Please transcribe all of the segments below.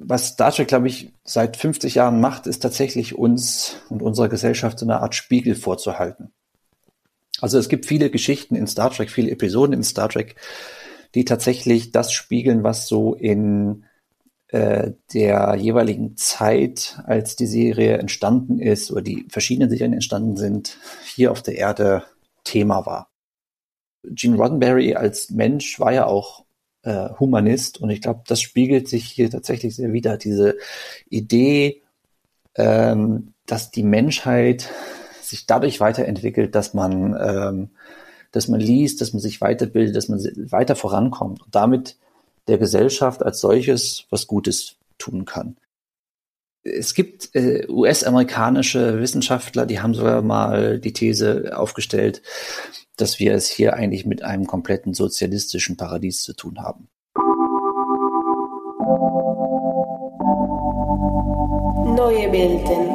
was Star Trek, glaube ich, seit 50 Jahren macht, ist tatsächlich uns und unserer Gesellschaft so eine Art Spiegel vorzuhalten. Also es gibt viele Geschichten in Star Trek, viele Episoden in Star Trek, die tatsächlich das spiegeln, was so in äh, der jeweiligen Zeit, als die Serie entstanden ist oder die verschiedenen Serien entstanden sind, hier auf der Erde Thema war. Gene Roddenberry als Mensch war ja auch äh, Humanist und ich glaube, das spiegelt sich hier tatsächlich sehr wieder. Diese Idee, ähm, dass die Menschheit sich dadurch weiterentwickelt, dass man, ähm, dass man liest, dass man sich weiterbildet, dass man weiter vorankommt und damit der Gesellschaft als solches was Gutes tun kann. Es gibt äh, US-amerikanische Wissenschaftler, die haben sogar mal die These aufgestellt, dass wir es hier eigentlich mit einem kompletten sozialistischen Paradies zu tun haben. Neue Welten.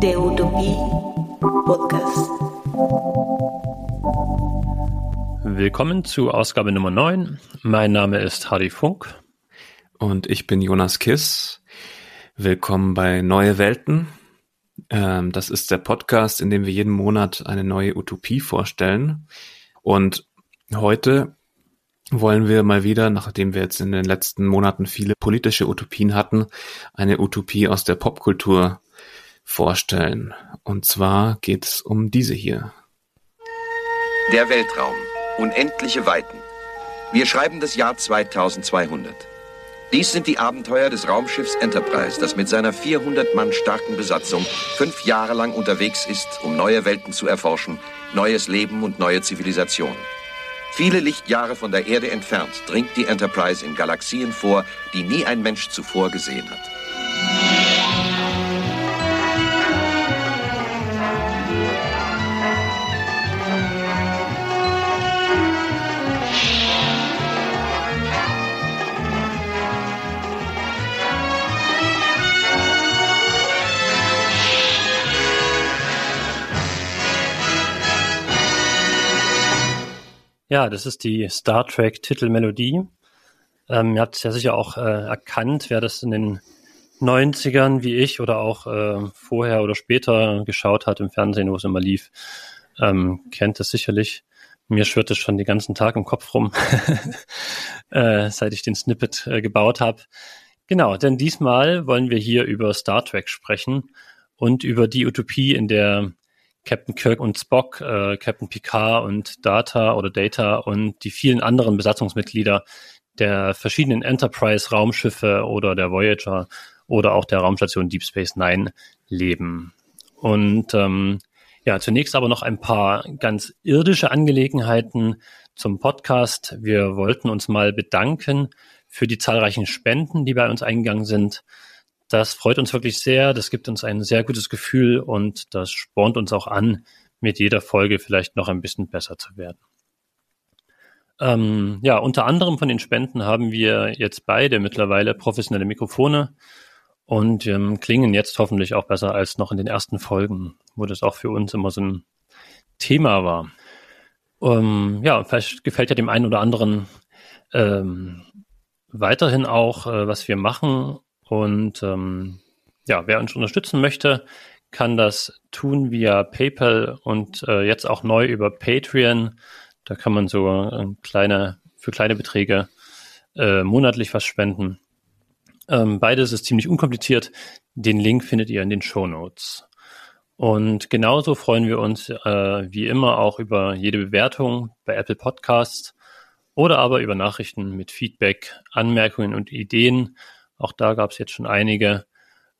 Der Utopie Podcast. Willkommen zu Ausgabe Nummer 9. Mein Name ist Hardy Funk. Und ich bin Jonas Kiss. Willkommen bei Neue Welten. Ähm, das ist der Podcast, in dem wir jeden Monat eine neue Utopie vorstellen. Und heute wollen wir mal wieder, nachdem wir jetzt in den letzten Monaten viele politische Utopien hatten, eine Utopie aus der Popkultur vorstellen. Und zwar geht es um diese hier. Der Weltraum. Unendliche Weiten. Wir schreiben das Jahr 2200. Dies sind die Abenteuer des Raumschiffs Enterprise, das mit seiner 400 Mann starken Besatzung fünf Jahre lang unterwegs ist, um neue Welten zu erforschen, neues Leben und neue Zivilisationen. Viele Lichtjahre von der Erde entfernt dringt die Enterprise in Galaxien vor, die nie ein Mensch zuvor gesehen hat. Ja, das ist die Star Trek Titelmelodie. Ähm, ihr habt es ja sicher auch äh, erkannt, wer das in den 90ern wie ich oder auch äh, vorher oder später geschaut hat im Fernsehen, wo es immer lief, ähm, kennt das sicherlich. Mir schwirrt es schon den ganzen Tag im Kopf rum, äh, seit ich den Snippet äh, gebaut habe. Genau, denn diesmal wollen wir hier über Star Trek sprechen und über die Utopie, in der Captain Kirk und Spock, äh, Captain Picard und Data oder Data und die vielen anderen Besatzungsmitglieder der verschiedenen Enterprise-Raumschiffe oder der Voyager oder auch der Raumstation Deep Space Nine leben. Und ähm, ja, zunächst aber noch ein paar ganz irdische Angelegenheiten zum Podcast. Wir wollten uns mal bedanken für die zahlreichen Spenden, die bei uns eingegangen sind. Das freut uns wirklich sehr. Das gibt uns ein sehr gutes Gefühl und das spornt uns auch an, mit jeder Folge vielleicht noch ein bisschen besser zu werden. Ähm, ja, unter anderem von den Spenden haben wir jetzt beide mittlerweile professionelle Mikrofone und ähm, klingen jetzt hoffentlich auch besser als noch in den ersten Folgen, wo das auch für uns immer so ein Thema war. Ähm, ja, vielleicht gefällt ja dem einen oder anderen ähm, weiterhin auch, äh, was wir machen und ähm, ja, wer uns unterstützen möchte, kann das tun via PayPal und äh, jetzt auch neu über Patreon. Da kann man so äh, kleine, für kleine Beträge äh, monatlich was spenden. Ähm, beides ist ziemlich unkompliziert. Den Link findet ihr in den Show Notes. Und genauso freuen wir uns äh, wie immer auch über jede Bewertung bei Apple Podcasts oder aber über Nachrichten mit Feedback, Anmerkungen und Ideen auch da gab es jetzt schon einige.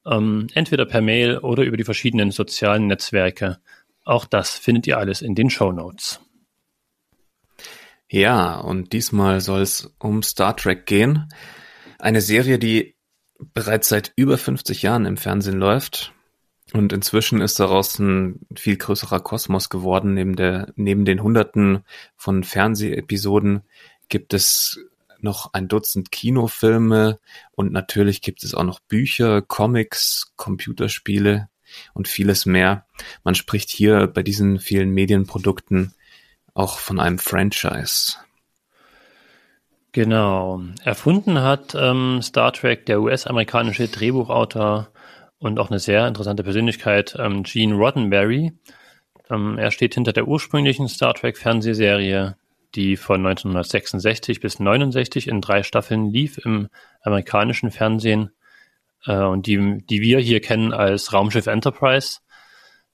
Ähm, entweder per Mail oder über die verschiedenen sozialen Netzwerke. Auch das findet ihr alles in den Show Notes. Ja, und diesmal soll es um Star Trek gehen. Eine Serie, die bereits seit über 50 Jahren im Fernsehen läuft. Und inzwischen ist daraus ein viel größerer Kosmos geworden. Neben, der, neben den Hunderten von Fernsehepisoden gibt es noch ein Dutzend Kinofilme und natürlich gibt es auch noch Bücher, Comics, Computerspiele und vieles mehr. Man spricht hier bei diesen vielen Medienprodukten auch von einem Franchise. Genau. Erfunden hat ähm, Star Trek der US-amerikanische Drehbuchautor und auch eine sehr interessante Persönlichkeit, ähm, Gene Roddenberry. Ähm, er steht hinter der ursprünglichen Star Trek Fernsehserie, die von 1966 bis 69 in drei Staffeln lief im amerikanischen Fernsehen äh, und die, die wir hier kennen als Raumschiff Enterprise.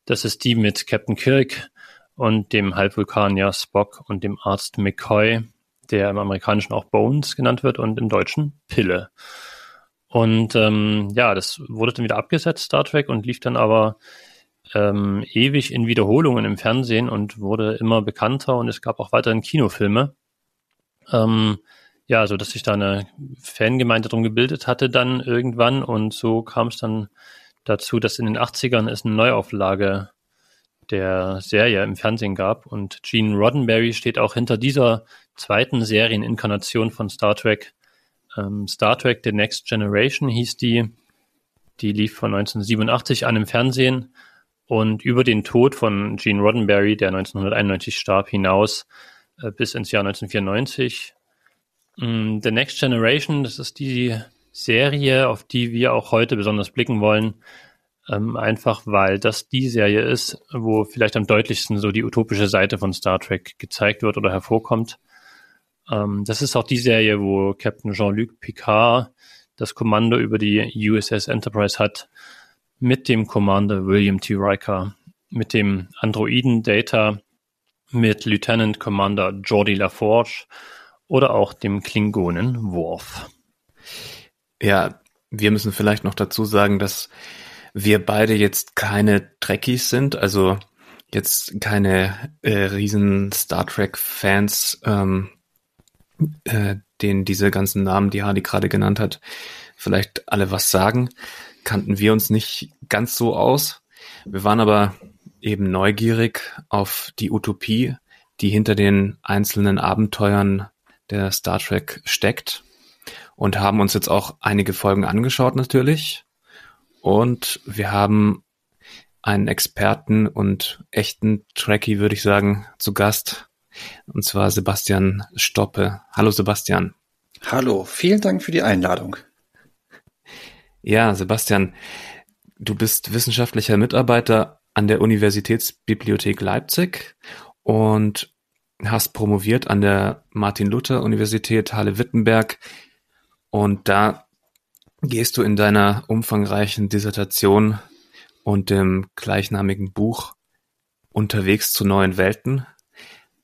Das ist die mit Captain Kirk und dem Halbvulkanier Spock und dem Arzt McCoy, der im Amerikanischen auch Bones genannt wird und im Deutschen Pille. Und ähm, ja, das wurde dann wieder abgesetzt, Star Trek, und lief dann aber ähm, ewig in Wiederholungen im Fernsehen und wurde immer bekannter und es gab auch weiterhin Kinofilme. Ähm, ja, so dass sich da eine Fangemeinde drum gebildet hatte dann irgendwann und so kam es dann dazu, dass in den 80ern es eine Neuauflage der Serie im Fernsehen gab und Gene Roddenberry steht auch hinter dieser zweiten Serieninkarnation von Star Trek. Ähm, Star Trek The Next Generation hieß die. Die lief von 1987 an im Fernsehen und über den Tod von Gene Roddenberry, der 1991 starb, hinaus äh, bis ins Jahr 1994. Ähm, The Next Generation, das ist die Serie, auf die wir auch heute besonders blicken wollen. Ähm, einfach weil das die Serie ist, wo vielleicht am deutlichsten so die utopische Seite von Star Trek gezeigt wird oder hervorkommt. Ähm, das ist auch die Serie, wo Captain Jean-Luc Picard das Kommando über die USS Enterprise hat, mit dem Commander William T. Riker, mit dem Androiden Data, mit Lieutenant Commander Jordi LaForge oder auch dem Klingonen Worf. Ja, wir müssen vielleicht noch dazu sagen, dass wir beide jetzt keine Trekkies sind, also jetzt keine äh, riesen Star Trek Fans ähm, äh, denen diese ganzen Namen, die Hardy gerade genannt hat, vielleicht alle was sagen, kannten wir uns nicht ganz so aus. Wir waren aber eben neugierig auf die Utopie, die hinter den einzelnen Abenteuern der Star Trek steckt und haben uns jetzt auch einige Folgen angeschaut natürlich. Und wir haben einen Experten und echten Trekkie, würde ich sagen, zu Gast, und zwar Sebastian Stoppe. Hallo Sebastian. Hallo, vielen Dank für die Einladung. Ja, Sebastian, du bist wissenschaftlicher Mitarbeiter an der Universitätsbibliothek Leipzig und hast promoviert an der Martin-Luther-Universität Halle-Wittenberg. Und da gehst du in deiner umfangreichen Dissertation und dem gleichnamigen Buch unterwegs zu neuen Welten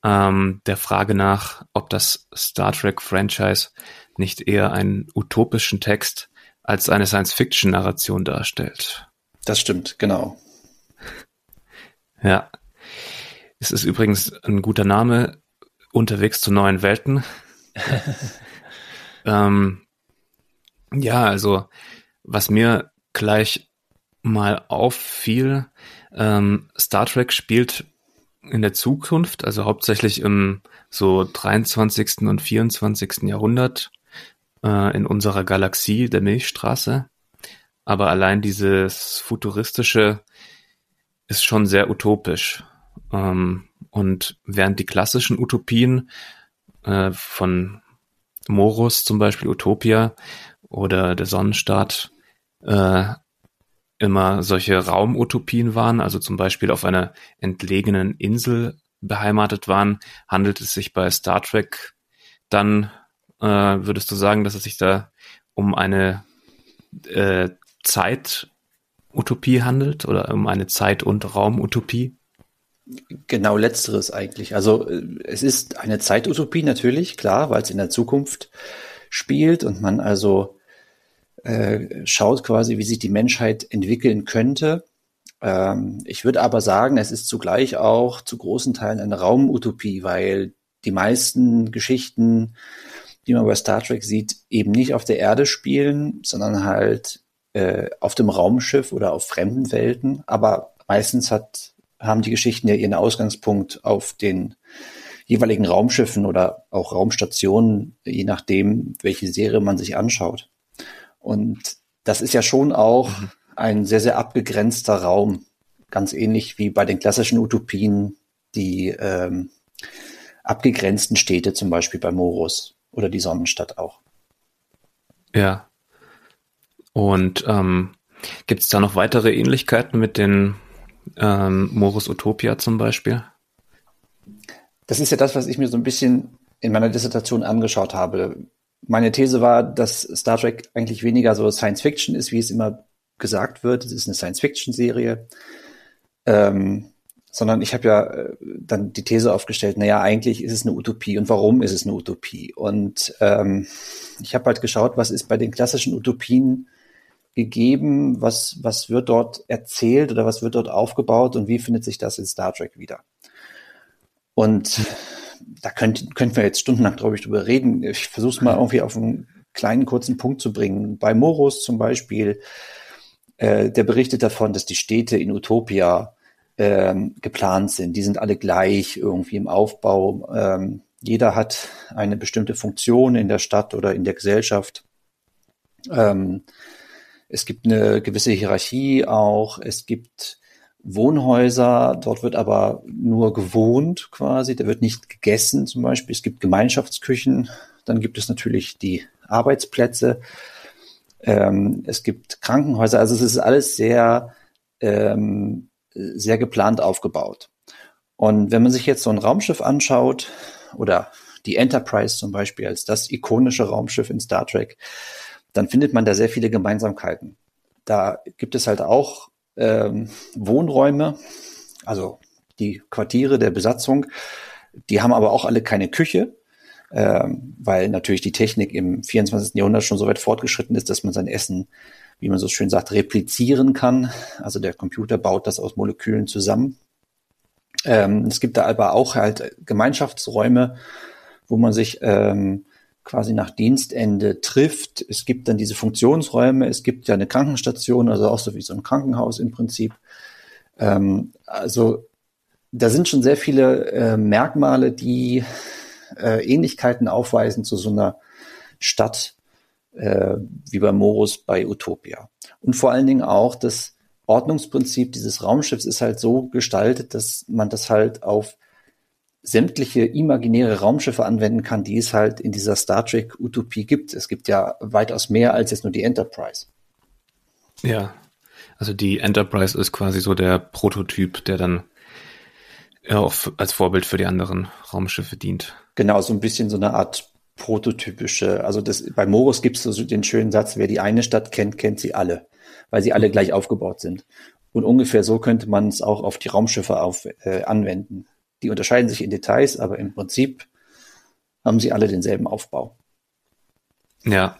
ähm, der Frage nach, ob das Star Trek-Franchise nicht eher einen utopischen Text als eine Science-Fiction-Narration darstellt. Das stimmt, genau. Ja. Es ist übrigens ein guter Name, unterwegs zu neuen Welten. ähm, ja, also was mir gleich mal auffiel, ähm, Star Trek spielt in der Zukunft, also hauptsächlich im so 23. und 24. Jahrhundert äh, in unserer Galaxie der Milchstraße. Aber allein dieses futuristische ist schon sehr utopisch. Ähm, und während die klassischen Utopien äh, von Morus zum Beispiel Utopia oder der Sonnenstaat äh, immer solche Raumutopien waren, also zum Beispiel auf einer entlegenen Insel beheimatet waren, handelt es sich bei Star Trek dann, äh, würdest du sagen, dass es sich da um eine äh, Zeitutopie handelt oder um eine Zeit- und Raumutopie? Genau letzteres eigentlich. Also äh, es ist eine Zeitutopie natürlich, klar, weil es in der Zukunft spielt und man also äh, schaut quasi, wie sich die Menschheit entwickeln könnte. Ähm, ich würde aber sagen, es ist zugleich auch zu großen Teilen eine Raumutopie, weil die meisten Geschichten, die man bei Star Trek sieht, eben nicht auf der Erde spielen, sondern halt äh, auf dem Raumschiff oder auf fremden Welten. Aber meistens hat, haben die Geschichten ja ihren Ausgangspunkt auf den jeweiligen Raumschiffen oder auch Raumstationen, je nachdem, welche Serie man sich anschaut. Und das ist ja schon auch mhm. ein sehr, sehr abgegrenzter Raum. Ganz ähnlich wie bei den klassischen Utopien, die ähm, abgegrenzten Städte, zum Beispiel bei Morus. Oder die Sonnenstadt auch. Ja. Und ähm, gibt es da noch weitere Ähnlichkeiten mit den ähm, Morus Utopia zum Beispiel? Das ist ja das, was ich mir so ein bisschen in meiner Dissertation angeschaut habe. Meine These war, dass Star Trek eigentlich weniger so Science Fiction ist, wie es immer gesagt wird. Es ist eine Science Fiction Serie. Ähm, sondern ich habe ja äh, dann die These aufgestellt, naja, eigentlich ist es eine Utopie. Und warum ist es eine Utopie? Und ähm, ich habe halt geschaut, was ist bei den klassischen Utopien gegeben, was, was wird dort erzählt oder was wird dort aufgebaut und wie findet sich das in Star Trek wieder? Und da könnt, könnten wir jetzt stundenlang, glaube ich, drüber reden. Ich versuche es mal irgendwie auf einen kleinen, kurzen Punkt zu bringen. Bei Morus zum Beispiel, äh, der berichtet davon, dass die Städte in Utopia ähm, geplant sind. Die sind alle gleich irgendwie im Aufbau. Ähm, jeder hat eine bestimmte Funktion in der Stadt oder in der Gesellschaft. Ähm, es gibt eine gewisse Hierarchie auch. Es gibt Wohnhäuser, dort wird aber nur gewohnt quasi, da wird nicht gegessen zum Beispiel. Es gibt Gemeinschaftsküchen, dann gibt es natürlich die Arbeitsplätze, ähm, es gibt Krankenhäuser, also es ist alles sehr ähm, sehr geplant aufgebaut. Und wenn man sich jetzt so ein Raumschiff anschaut, oder die Enterprise zum Beispiel als das ikonische Raumschiff in Star Trek, dann findet man da sehr viele Gemeinsamkeiten. Da gibt es halt auch ähm, Wohnräume, also die Quartiere der Besatzung, die haben aber auch alle keine Küche, ähm, weil natürlich die Technik im 24. Jahrhundert schon so weit fortgeschritten ist, dass man sein Essen wie man so schön sagt, replizieren kann. Also der Computer baut das aus Molekülen zusammen. Ähm, es gibt da aber auch halt Gemeinschaftsräume, wo man sich ähm, quasi nach Dienstende trifft. Es gibt dann diese Funktionsräume. Es gibt ja eine Krankenstation, also auch so wie so ein Krankenhaus im Prinzip. Ähm, also da sind schon sehr viele äh, Merkmale, die äh, Ähnlichkeiten aufweisen zu so einer Stadt, äh, wie bei Morus bei Utopia. Und vor allen Dingen auch das Ordnungsprinzip dieses Raumschiffs ist halt so gestaltet, dass man das halt auf sämtliche imaginäre Raumschiffe anwenden kann, die es halt in dieser Star Trek Utopie gibt. Es gibt ja weitaus mehr als jetzt nur die Enterprise. Ja, also die Enterprise ist quasi so der Prototyp, der dann ja auch als Vorbild für die anderen Raumschiffe dient. Genau, so ein bisschen so eine Art prototypische, also das, bei Morus gibt es so den schönen Satz, wer die eine Stadt kennt, kennt sie alle, weil sie alle gleich aufgebaut sind. Und ungefähr so könnte man es auch auf die Raumschiffe auf, äh, anwenden. Die unterscheiden sich in Details, aber im Prinzip haben sie alle denselben Aufbau. Ja.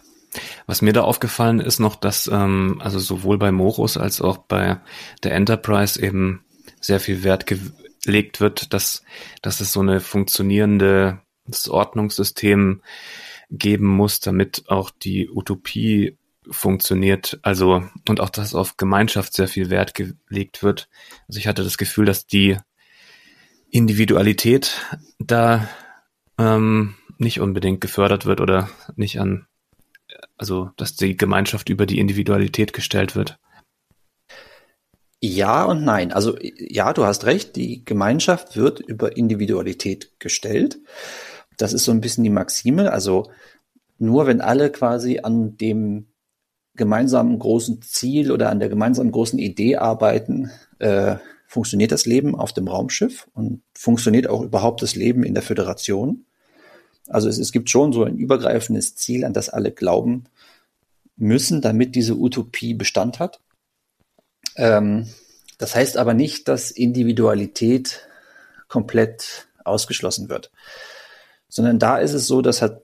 Was mir da aufgefallen ist noch, dass ähm, also sowohl bei Morus als auch bei der Enterprise eben sehr viel Wert gelegt wird, dass, dass es so eine funktionierende das Ordnungssystem geben muss, damit auch die Utopie funktioniert, also und auch, dass auf Gemeinschaft sehr viel Wert gelegt wird. Also ich hatte das Gefühl, dass die Individualität da ähm, nicht unbedingt gefördert wird oder nicht an, also dass die Gemeinschaft über die Individualität gestellt wird. Ja und nein. Also ja, du hast recht, die Gemeinschaft wird über Individualität gestellt. Das ist so ein bisschen die Maxime. Also nur wenn alle quasi an dem gemeinsamen großen Ziel oder an der gemeinsamen großen Idee arbeiten, äh, funktioniert das Leben auf dem Raumschiff und funktioniert auch überhaupt das Leben in der Föderation. Also es, es gibt schon so ein übergreifendes Ziel, an das alle glauben müssen, damit diese Utopie Bestand hat. Ähm, das heißt aber nicht, dass Individualität komplett ausgeschlossen wird sondern da ist es so, dass hat,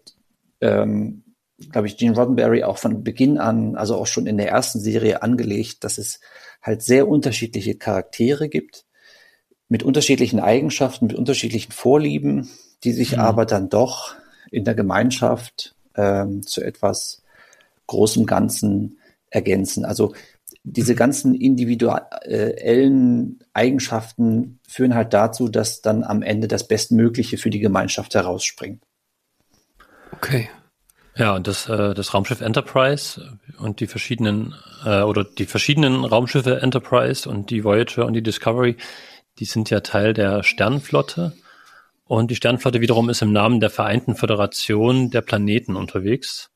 ähm, glaube ich, Gene Roddenberry auch von Beginn an, also auch schon in der ersten Serie angelegt, dass es halt sehr unterschiedliche Charaktere gibt, mit unterschiedlichen Eigenschaften, mit unterschiedlichen Vorlieben, die sich mhm. aber dann doch in der Gemeinschaft ähm, zu etwas großem Ganzen ergänzen. Also diese ganzen individuellen Eigenschaften führen halt dazu, dass dann am Ende das Bestmögliche für die Gemeinschaft herausspringt. Okay. Ja, und das, äh, das Raumschiff Enterprise und die verschiedenen äh, oder die verschiedenen Raumschiffe Enterprise und die Voyager und die Discovery, die sind ja Teil der Sternenflotte Und die Sternflotte wiederum ist im Namen der Vereinten Föderation der Planeten unterwegs.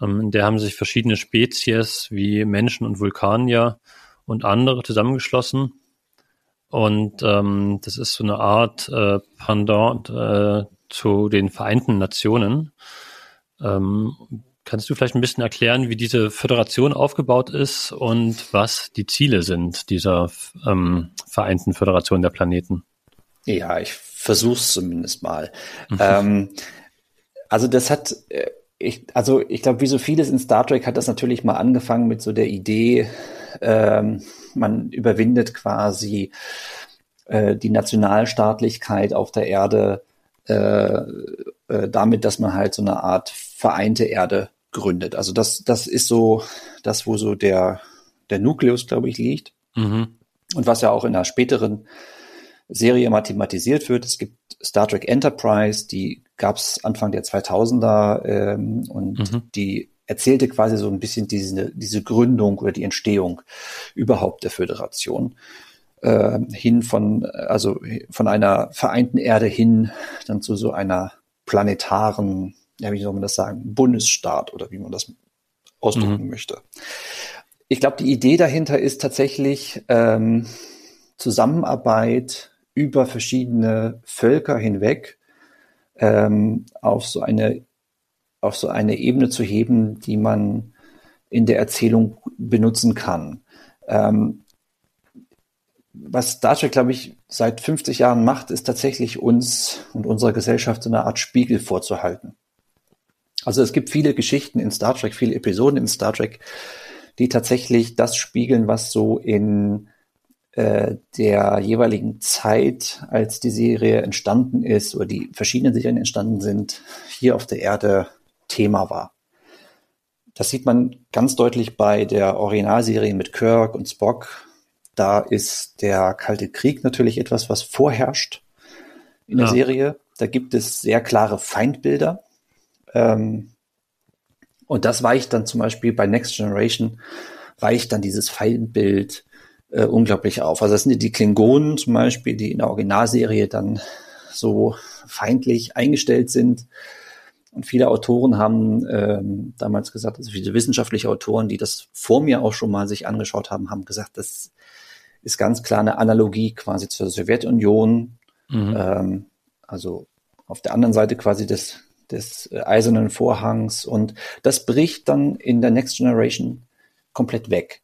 Ähm, in der haben sich verschiedene Spezies wie Menschen und Vulkanier und andere zusammengeschlossen. Und ähm, das ist so eine Art äh, Pendant äh, zu den Vereinten Nationen. Ähm, kannst du vielleicht ein bisschen erklären, wie diese Föderation aufgebaut ist und was die Ziele sind dieser ähm, Vereinten Föderation der Planeten? Ja, ich versuch's zumindest mal. Mhm. Ähm, also das hat, äh, ich, also ich glaube, wie so vieles in Star Trek hat das natürlich mal angefangen mit so der Idee, ähm, man überwindet quasi äh, die Nationalstaatlichkeit auf der Erde äh, äh, damit, dass man halt so eine Art vereinte Erde gründet. Also das, das ist so das, wo so der, der Nukleus, glaube ich, liegt. Mhm. Und was ja auch in einer späteren Serie mathematisiert wird. Es gibt Star Trek Enterprise, die gab es Anfang der 2000er ähm, und mhm. die erzählte quasi so ein bisschen diese, diese Gründung oder die Entstehung überhaupt der Föderation äh, hin von, also von einer vereinten Erde hin dann zu so einer planetaren, ja, wie soll man das sagen, Bundesstaat oder wie man das ausdrücken mhm. möchte. Ich glaube, die Idee dahinter ist tatsächlich ähm, Zusammenarbeit über verschiedene Völker hinweg ähm, auf so eine auf so eine Ebene zu heben, die man in der Erzählung benutzen kann. Ähm, was Star Trek, glaube ich, seit 50 Jahren macht, ist tatsächlich uns und unserer Gesellschaft so eine Art Spiegel vorzuhalten. Also es gibt viele Geschichten in Star Trek, viele Episoden in Star Trek, die tatsächlich das spiegeln, was so in der jeweiligen Zeit, als die Serie entstanden ist oder die verschiedenen Serien entstanden sind, hier auf der Erde Thema war. Das sieht man ganz deutlich bei der Originalserie mit Kirk und Spock. Da ist der Kalte Krieg natürlich etwas, was vorherrscht in der ja. Serie. Da gibt es sehr klare Feindbilder. Ähm, und das weicht dann zum Beispiel bei Next Generation, weicht dann dieses Feindbild äh, unglaublich auf. Also das sind die Klingonen zum Beispiel, die in der Originalserie dann so feindlich eingestellt sind. Und viele Autoren haben ähm, damals gesagt, also viele wissenschaftliche Autoren, die das vor mir auch schon mal sich angeschaut haben, haben gesagt, das ist ganz klar eine Analogie quasi zur Sowjetunion. Mhm. Ähm, also auf der anderen Seite quasi des, des eisernen Vorhangs. Und das bricht dann in der Next Generation komplett weg.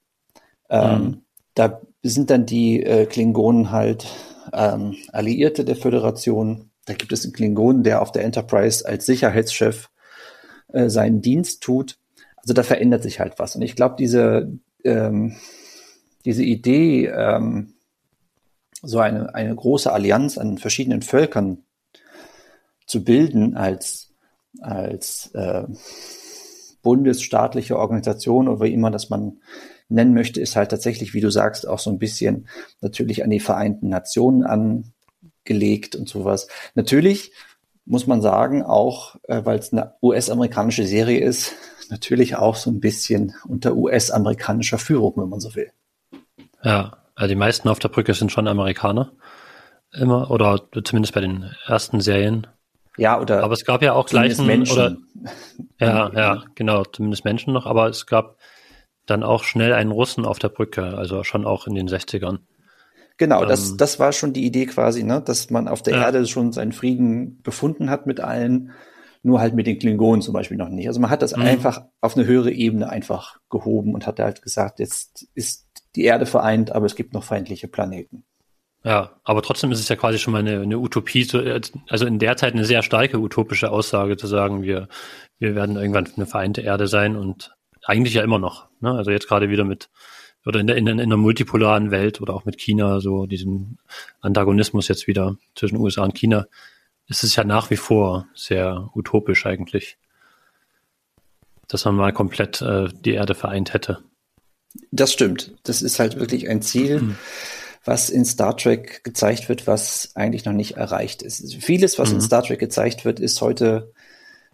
Ähm, mhm. Da sind dann die äh, Klingonen halt ähm, Alliierte der Föderation. Da gibt es einen Klingonen, der auf der Enterprise als Sicherheitschef äh, seinen Dienst tut. Also da verändert sich halt was. Und ich glaube, diese, ähm, diese Idee, ähm, so eine, eine große Allianz an verschiedenen Völkern zu bilden als, als äh, bundesstaatliche Organisation oder wie immer das man nennen möchte, ist halt tatsächlich, wie du sagst, auch so ein bisschen natürlich an die Vereinten Nationen angelegt und sowas. Natürlich muss man sagen, auch äh, weil es eine US-amerikanische Serie ist, natürlich auch so ein bisschen unter US-amerikanischer Führung, wenn man so will. Ja, also die meisten auf der Brücke sind schon Amerikaner. Immer, oder zumindest bei den ersten Serien. Ja, oder. Aber es gab ja auch gleichen, Menschen. oder, ja, ja, genau, zumindest Menschen noch, aber es gab dann auch schnell einen Russen auf der Brücke, also schon auch in den 60ern. Genau, ähm, das, das war schon die Idee quasi, ne, dass man auf der ja. Erde schon seinen Frieden gefunden hat mit allen, nur halt mit den Klingonen zum Beispiel noch nicht. Also man hat das mhm. einfach auf eine höhere Ebene einfach gehoben und hat halt gesagt, jetzt ist die Erde vereint, aber es gibt noch feindliche Planeten. Ja, aber trotzdem ist es ja quasi schon mal eine, eine Utopie, also in der Zeit eine sehr starke utopische Aussage zu sagen, wir, wir werden irgendwann eine vereinte Erde sein und eigentlich ja immer noch. Ne? Also jetzt gerade wieder mit oder in der, in, der, in der multipolaren Welt oder auch mit China, so diesem Antagonismus jetzt wieder zwischen USA und China, ist es ja nach wie vor sehr utopisch eigentlich, dass man mal komplett äh, die Erde vereint hätte. Das stimmt. Das ist halt wirklich ein Ziel, mhm. was in Star Trek gezeigt wird, was eigentlich noch nicht erreicht ist. Vieles, was mhm. in Star Trek gezeigt wird, ist heute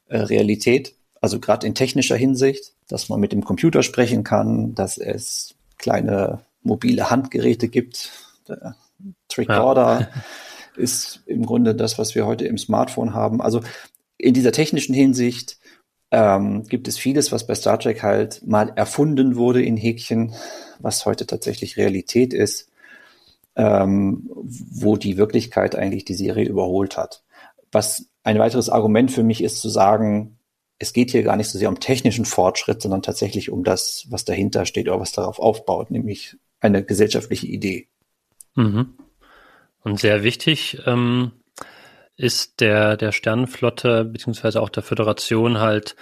äh, Realität. Also gerade in technischer Hinsicht, dass man mit dem Computer sprechen kann, dass es kleine mobile Handgeräte gibt, Tricorder. Ja. ist im Grunde das, was wir heute im Smartphone haben. Also in dieser technischen Hinsicht ähm, gibt es vieles, was bei Star Trek halt mal erfunden wurde in Häkchen, was heute tatsächlich Realität ist, ähm, wo die Wirklichkeit eigentlich die Serie überholt hat. Was ein weiteres Argument für mich ist zu sagen, es geht hier gar nicht so sehr um technischen Fortschritt, sondern tatsächlich um das, was dahinter steht oder was darauf aufbaut, nämlich eine gesellschaftliche Idee. Mhm. Und sehr wichtig ähm, ist der, der Sternenflotte beziehungsweise auch der Föderation halt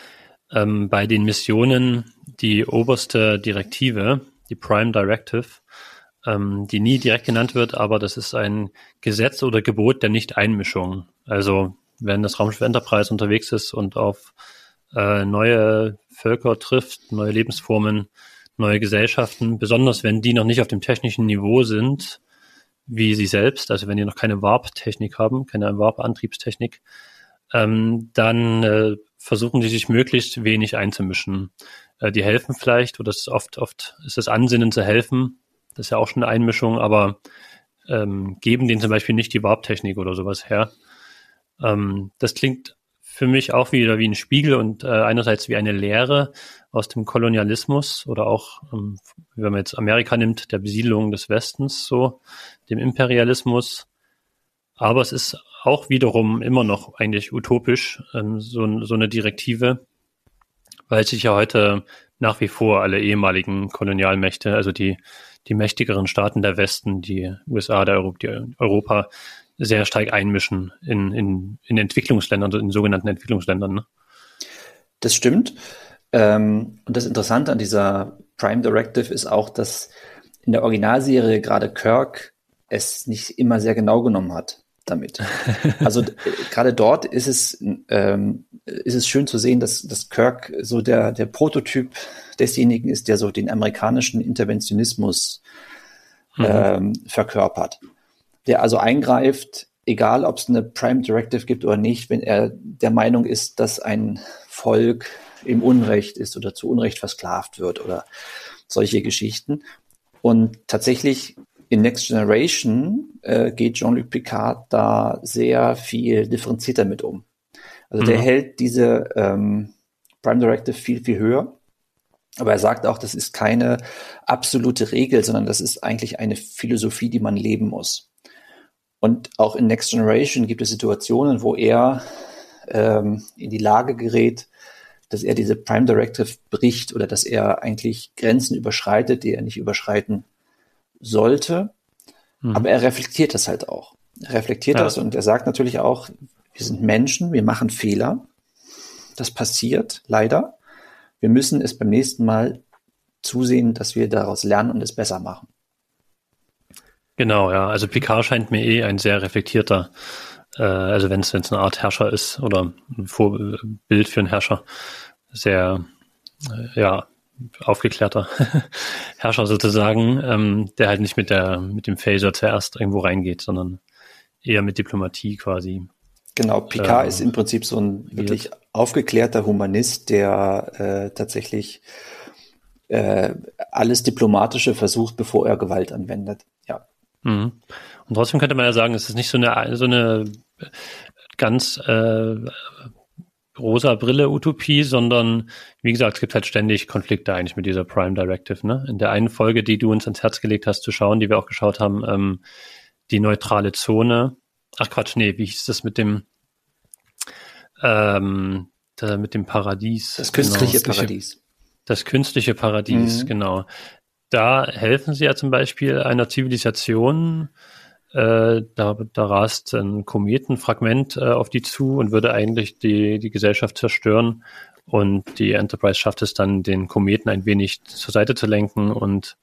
ähm, bei den Missionen die oberste Direktive, die Prime Directive, ähm, die nie direkt genannt wird, aber das ist ein Gesetz oder Gebot der Nicht-Einmischung. Also wenn das Raumschiff Enterprise unterwegs ist und auf äh, neue Völker trifft, neue Lebensformen, neue Gesellschaften, besonders wenn die noch nicht auf dem technischen Niveau sind, wie sie selbst, also wenn die noch keine Warp-Technik haben, keine Warp-Antriebstechnik, ähm, dann äh, versuchen die sich möglichst wenig einzumischen. Äh, die helfen vielleicht, oder das ist oft, oft ist das Ansinnen zu helfen, das ist ja auch schon eine Einmischung, aber ähm, geben denen zum Beispiel nicht die Warp-Technik oder sowas her. Ähm, das klingt für mich auch wieder wie ein Spiegel und äh, einerseits wie eine Lehre aus dem Kolonialismus oder auch, ähm, wenn man jetzt Amerika nimmt, der Besiedlung des Westens, so dem Imperialismus. Aber es ist auch wiederum immer noch eigentlich utopisch, ähm, so, so eine Direktive, weil sich ja heute nach wie vor alle ehemaligen Kolonialmächte, also die, die mächtigeren Staaten der Westen, die USA, der Europa, die Europa, sehr stark einmischen in, in, in Entwicklungsländern, in sogenannten Entwicklungsländern. Ne? Das stimmt. Ähm, und das Interessante an dieser Prime Directive ist auch, dass in der Originalserie gerade Kirk es nicht immer sehr genau genommen hat damit. Also gerade dort ist es, ähm, ist es schön zu sehen, dass, dass Kirk so der, der Prototyp desjenigen ist, der so den amerikanischen Interventionismus mhm. ähm, verkörpert der also eingreift, egal ob es eine Prime Directive gibt oder nicht, wenn er der Meinung ist, dass ein Volk im Unrecht ist oder zu Unrecht versklavt wird oder solche Geschichten. Und tatsächlich in Next Generation äh, geht Jean-Luc Picard da sehr viel differenzierter mit um. Also mhm. der hält diese ähm, Prime Directive viel, viel höher. Aber er sagt auch, das ist keine absolute Regel, sondern das ist eigentlich eine Philosophie, die man leben muss. Und auch in Next Generation gibt es Situationen, wo er ähm, in die Lage gerät, dass er diese Prime Directive bricht oder dass er eigentlich Grenzen überschreitet, die er nicht überschreiten sollte. Mhm. Aber er reflektiert das halt auch. Er reflektiert ja. das und er sagt natürlich auch, wir sind Menschen, wir machen Fehler. Das passiert leider. Wir müssen es beim nächsten Mal zusehen, dass wir daraus lernen und es besser machen. Genau, ja. Also Picard scheint mir eh ein sehr reflektierter, äh, also wenn es eine Art Herrscher ist oder ein Vorbild für einen Herrscher, sehr, äh, ja, aufgeklärter Herrscher sozusagen, ähm, der halt nicht mit der mit dem Phaser zuerst irgendwo reingeht, sondern eher mit Diplomatie quasi. Genau, Picard ähm, ist im Prinzip so ein wirklich aufgeklärter Humanist, der äh, tatsächlich äh, alles Diplomatische versucht, bevor er Gewalt anwendet. Ja. Mhm. Und trotzdem könnte man ja sagen, es ist nicht so eine, so eine ganz äh, rosa Brille Utopie, sondern wie gesagt, es gibt halt ständig Konflikte eigentlich mit dieser Prime Directive. Ne? In der einen Folge, die du uns ans Herz gelegt hast zu schauen, die wir auch geschaut haben, ähm, die neutrale Zone. Ach Quatsch, nee, wie hieß das mit dem ähm, da, mit dem Paradies? Das künstliche genau. Paradies. Das künstliche Paradies, mhm. genau da helfen sie ja zum Beispiel einer Zivilisation, äh, da, da rast ein Kometenfragment äh, auf die zu und würde eigentlich die, die Gesellschaft zerstören. Und die Enterprise schafft es dann, den Kometen ein wenig zur Seite zu lenken. Und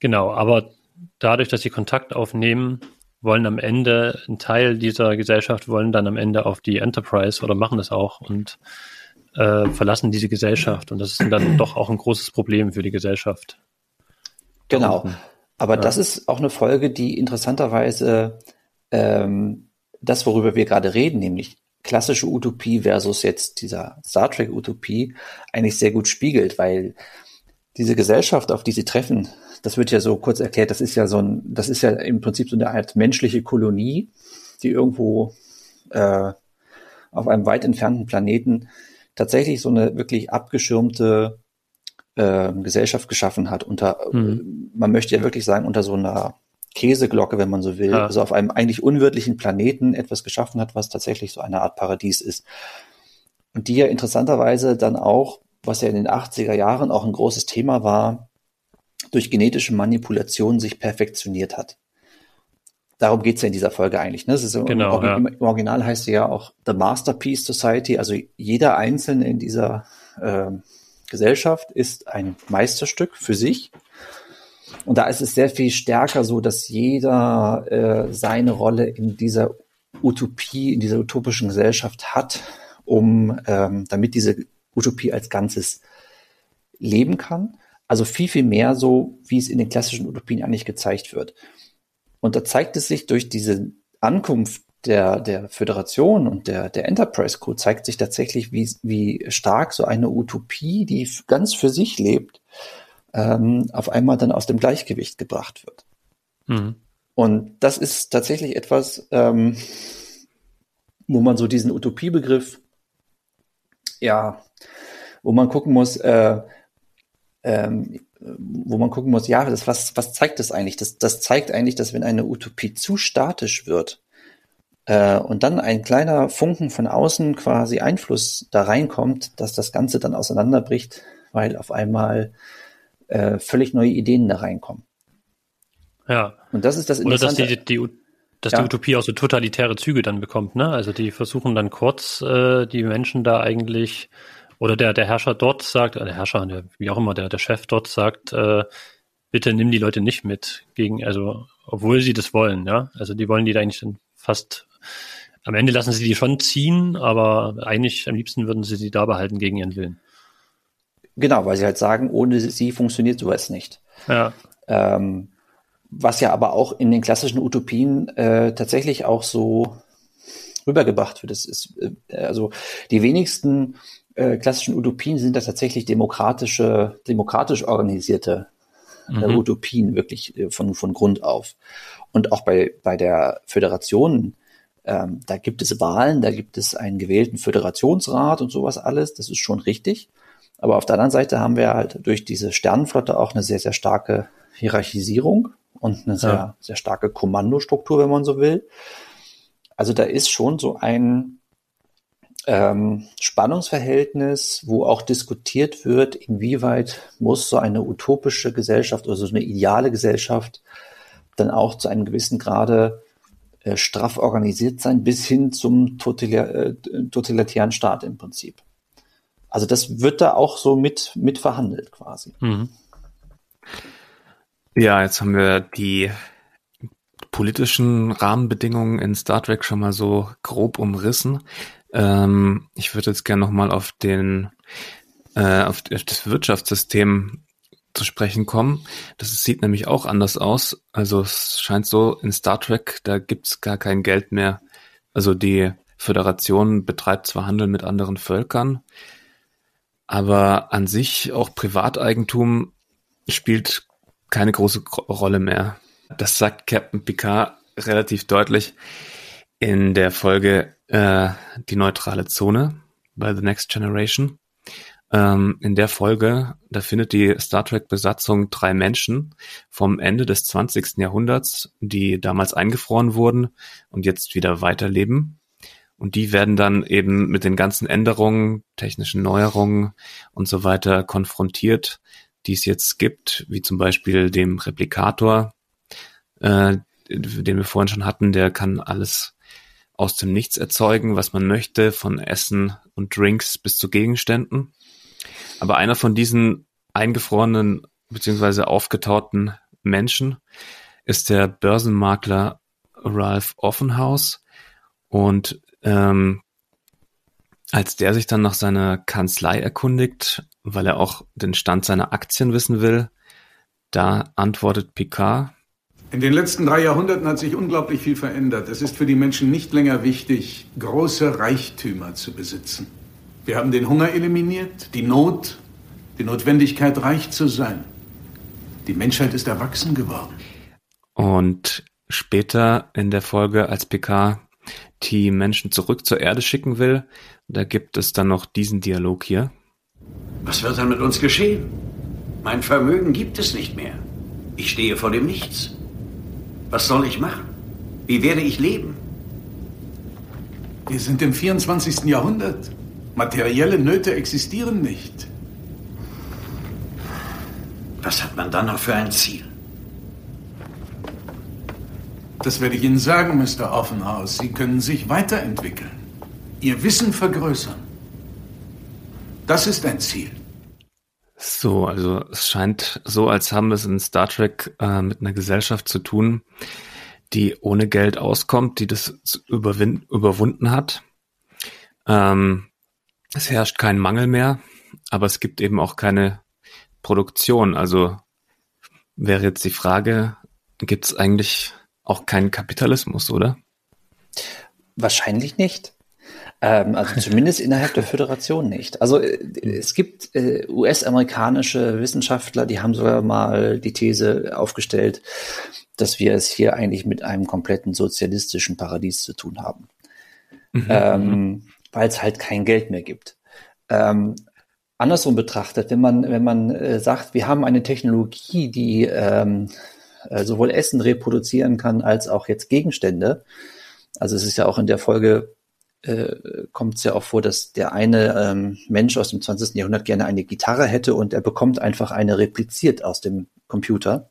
genau, aber dadurch, dass sie Kontakt aufnehmen, wollen am Ende, ein Teil dieser Gesellschaft wollen dann am Ende auf die Enterprise oder machen das auch und äh, verlassen diese Gesellschaft. Und das ist dann doch auch ein großes Problem für die Gesellschaft. Genau. Aber ja. das ist auch eine Folge, die interessanterweise ähm, das, worüber wir gerade reden, nämlich klassische Utopie versus jetzt dieser Star Trek Utopie, eigentlich sehr gut spiegelt, weil diese Gesellschaft, auf die sie treffen, das wird ja so kurz erklärt, das ist ja so ein, das ist ja im Prinzip so eine Art menschliche Kolonie, die irgendwo äh, auf einem weit entfernten Planeten tatsächlich so eine wirklich abgeschirmte äh, Gesellschaft geschaffen hat. Unter, mhm. man möchte ja wirklich sagen, unter so einer Käseglocke, wenn man so will, ja. also auf einem eigentlich unwirtlichen Planeten etwas geschaffen hat, was tatsächlich so eine Art Paradies ist. Und die ja interessanterweise dann auch, was ja in den 80er Jahren auch ein großes Thema war, durch genetische Manipulation sich perfektioniert hat. Darum geht's ja in dieser Folge eigentlich. Ne? So, genau, im, im, Original heißt sie ja auch The Masterpiece Society, also jeder Einzelne in dieser äh, Gesellschaft ist ein Meisterstück für sich. Und da ist es sehr viel stärker so, dass jeder äh, seine Rolle in dieser Utopie, in dieser utopischen Gesellschaft hat, um ähm, damit diese Utopie als Ganzes leben kann. Also viel, viel mehr so, wie es in den klassischen Utopien eigentlich gezeigt wird. Und da zeigt es sich durch diese Ankunft der, der Föderation und der, der Enterprise Crew zeigt sich tatsächlich, wie, wie stark so eine Utopie, die ganz für sich lebt, ähm, auf einmal dann aus dem Gleichgewicht gebracht wird. Mhm. Und das ist tatsächlich etwas, ähm, wo man so diesen Utopiebegriff, ja, wo man gucken muss, äh, ähm, wo man gucken muss, ja, das, was, was zeigt das eigentlich? Das, das zeigt eigentlich, dass wenn eine Utopie zu statisch wird und dann ein kleiner Funken von außen quasi Einfluss da reinkommt, dass das Ganze dann auseinanderbricht, weil auf einmal äh, völlig neue Ideen da reinkommen. Ja. Und das ist das Interessante. Oder dass die, die, dass ja. die Utopie auch so totalitäre Züge dann bekommt, ne? Also die versuchen dann kurz äh, die Menschen da eigentlich oder der, der Herrscher dort sagt, äh, der Herrscher, der, wie auch immer, der, der Chef dort sagt, äh, bitte nimm die Leute nicht mit gegen, also, obwohl sie das wollen, ja. Also die wollen die da eigentlich fast, am Ende lassen sie die schon ziehen, aber eigentlich am liebsten würden sie sie da behalten gegen ihren Willen. Genau, weil sie halt sagen, ohne sie funktioniert sowas nicht. Ja. Ähm, was ja aber auch in den klassischen Utopien äh, tatsächlich auch so rübergebracht wird. Das ist, äh, also die wenigsten äh, klassischen Utopien sind das tatsächlich demokratische, demokratisch organisierte äh, mhm. Utopien, wirklich äh, von, von Grund auf. Und auch bei, bei der Föderation, ähm, da gibt es Wahlen, da gibt es einen gewählten Föderationsrat und sowas alles, das ist schon richtig. Aber auf der anderen Seite haben wir halt durch diese Sternenflotte auch eine sehr, sehr starke Hierarchisierung und eine sehr, ja. sehr starke Kommandostruktur, wenn man so will. Also da ist schon so ein, ähm, Spannungsverhältnis, wo auch diskutiert wird, inwieweit muss so eine utopische Gesellschaft oder so eine ideale Gesellschaft dann auch zu einem gewissen Grade äh, straff organisiert sein, bis hin zum äh, totalitären Staat im Prinzip. Also das wird da auch so mit, mit verhandelt quasi. Mhm. Ja, jetzt haben wir die politischen Rahmenbedingungen in Star Trek schon mal so grob umrissen. Ähm, ich würde jetzt gerne nochmal auf den, äh, auf, auf das Wirtschaftssystem zu sprechen kommen. Das sieht nämlich auch anders aus. Also es scheint so, in Star Trek, da gibt's gar kein Geld mehr. Also die Föderation betreibt zwar Handel mit anderen Völkern, aber an sich auch Privateigentum spielt keine große Rolle mehr. Das sagt Captain Picard relativ deutlich in der Folge äh, Die neutrale Zone bei The Next Generation. Ähm, in der Folge, da findet die Star Trek-Besatzung drei Menschen vom Ende des 20. Jahrhunderts, die damals eingefroren wurden und jetzt wieder weiterleben. Und die werden dann eben mit den ganzen Änderungen, technischen Neuerungen und so weiter konfrontiert, die es jetzt gibt, wie zum Beispiel dem Replikator, äh, den wir vorhin schon hatten, der kann alles aus dem Nichts erzeugen, was man möchte, von Essen und Drinks bis zu Gegenständen. Aber einer von diesen eingefrorenen bzw. aufgetauten Menschen ist der Börsenmakler Ralph Offenhaus. Und ähm, als der sich dann nach seiner Kanzlei erkundigt, weil er auch den Stand seiner Aktien wissen will, da antwortet Picard, in den letzten drei Jahrhunderten hat sich unglaublich viel verändert. Es ist für die Menschen nicht länger wichtig, große Reichtümer zu besitzen. Wir haben den Hunger eliminiert, die Not, Die Notwendigkeit, reich zu sein. Die Menschheit ist erwachsen geworden. Und später in der Folge, als PK die Menschen zurück zur Erde schicken will, da gibt es dann noch diesen Dialog hier. Was wird dann mit uns geschehen? Mein Vermögen gibt es nicht mehr. Ich stehe vor dem Nichts. Was soll ich machen? Wie werde ich leben? Wir sind im 24. Jahrhundert. Materielle Nöte existieren nicht. Was hat man dann noch für ein Ziel? Das werde ich Ihnen sagen, Mr. Offenhaus. Sie können sich weiterentwickeln. Ihr Wissen vergrößern. Das ist ein Ziel. So, also es scheint so, als haben wir es in Star Trek äh, mit einer Gesellschaft zu tun, die ohne Geld auskommt, die das überwunden hat. Ähm, es herrscht kein Mangel mehr, aber es gibt eben auch keine Produktion. Also wäre jetzt die Frage, gibt es eigentlich auch keinen Kapitalismus, oder? Wahrscheinlich nicht. Ähm, also zumindest innerhalb der Föderation nicht. Also äh, es gibt äh, US-amerikanische Wissenschaftler, die haben sogar mal die These aufgestellt, dass wir es hier eigentlich mit einem kompletten sozialistischen Paradies zu tun haben. Mhm. Ähm, Weil es halt kein Geld mehr gibt. Ähm, andersrum betrachtet, wenn man, wenn man äh, sagt, wir haben eine Technologie, die ähm, äh, sowohl Essen reproduzieren kann als auch jetzt Gegenstände. Also es ist ja auch in der Folge äh, kommt es ja auch vor, dass der eine ähm, Mensch aus dem 20. Jahrhundert gerne eine Gitarre hätte und er bekommt einfach eine repliziert aus dem Computer.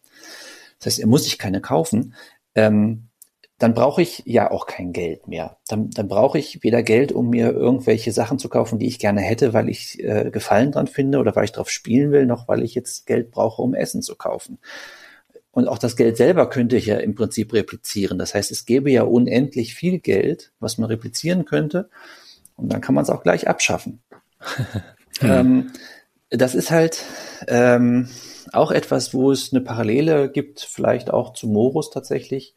Das heißt, er muss sich keine kaufen. Ähm, dann brauche ich ja auch kein Geld mehr. Dann, dann brauche ich weder Geld, um mir irgendwelche Sachen zu kaufen, die ich gerne hätte, weil ich äh, Gefallen dran finde oder weil ich drauf spielen will, noch weil ich jetzt Geld brauche, um Essen zu kaufen. Und auch das Geld selber könnte ich ja im Prinzip replizieren. Das heißt, es gäbe ja unendlich viel Geld, was man replizieren könnte. Und dann kann man es auch gleich abschaffen. hm. ähm, das ist halt ähm, auch etwas, wo es eine Parallele gibt, vielleicht auch zu Morus tatsächlich,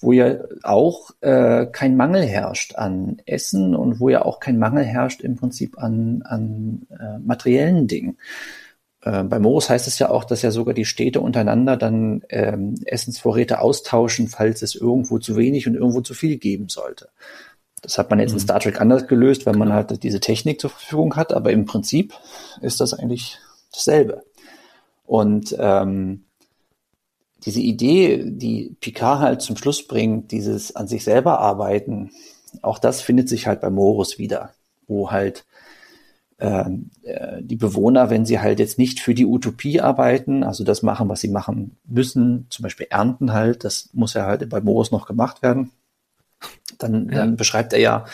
wo ja auch äh, kein Mangel herrscht an Essen und wo ja auch kein Mangel herrscht im Prinzip an, an äh, materiellen Dingen. Äh, bei Morus heißt es ja auch, dass ja sogar die Städte untereinander dann ähm, Essensvorräte austauschen, falls es irgendwo zu wenig und irgendwo zu viel geben sollte. Das hat man jetzt mhm. in Star Trek anders gelöst, weil man halt diese Technik zur Verfügung hat, aber im Prinzip ist das eigentlich dasselbe. Und ähm, diese Idee, die Picard halt zum Schluss bringt, dieses an sich selber arbeiten, auch das findet sich halt bei Morus wieder, wo halt die Bewohner, wenn sie halt jetzt nicht für die Utopie arbeiten, also das machen, was sie machen müssen, zum Beispiel ernten halt, das muss ja halt bei Morus noch gemacht werden, dann, ja. dann beschreibt er ja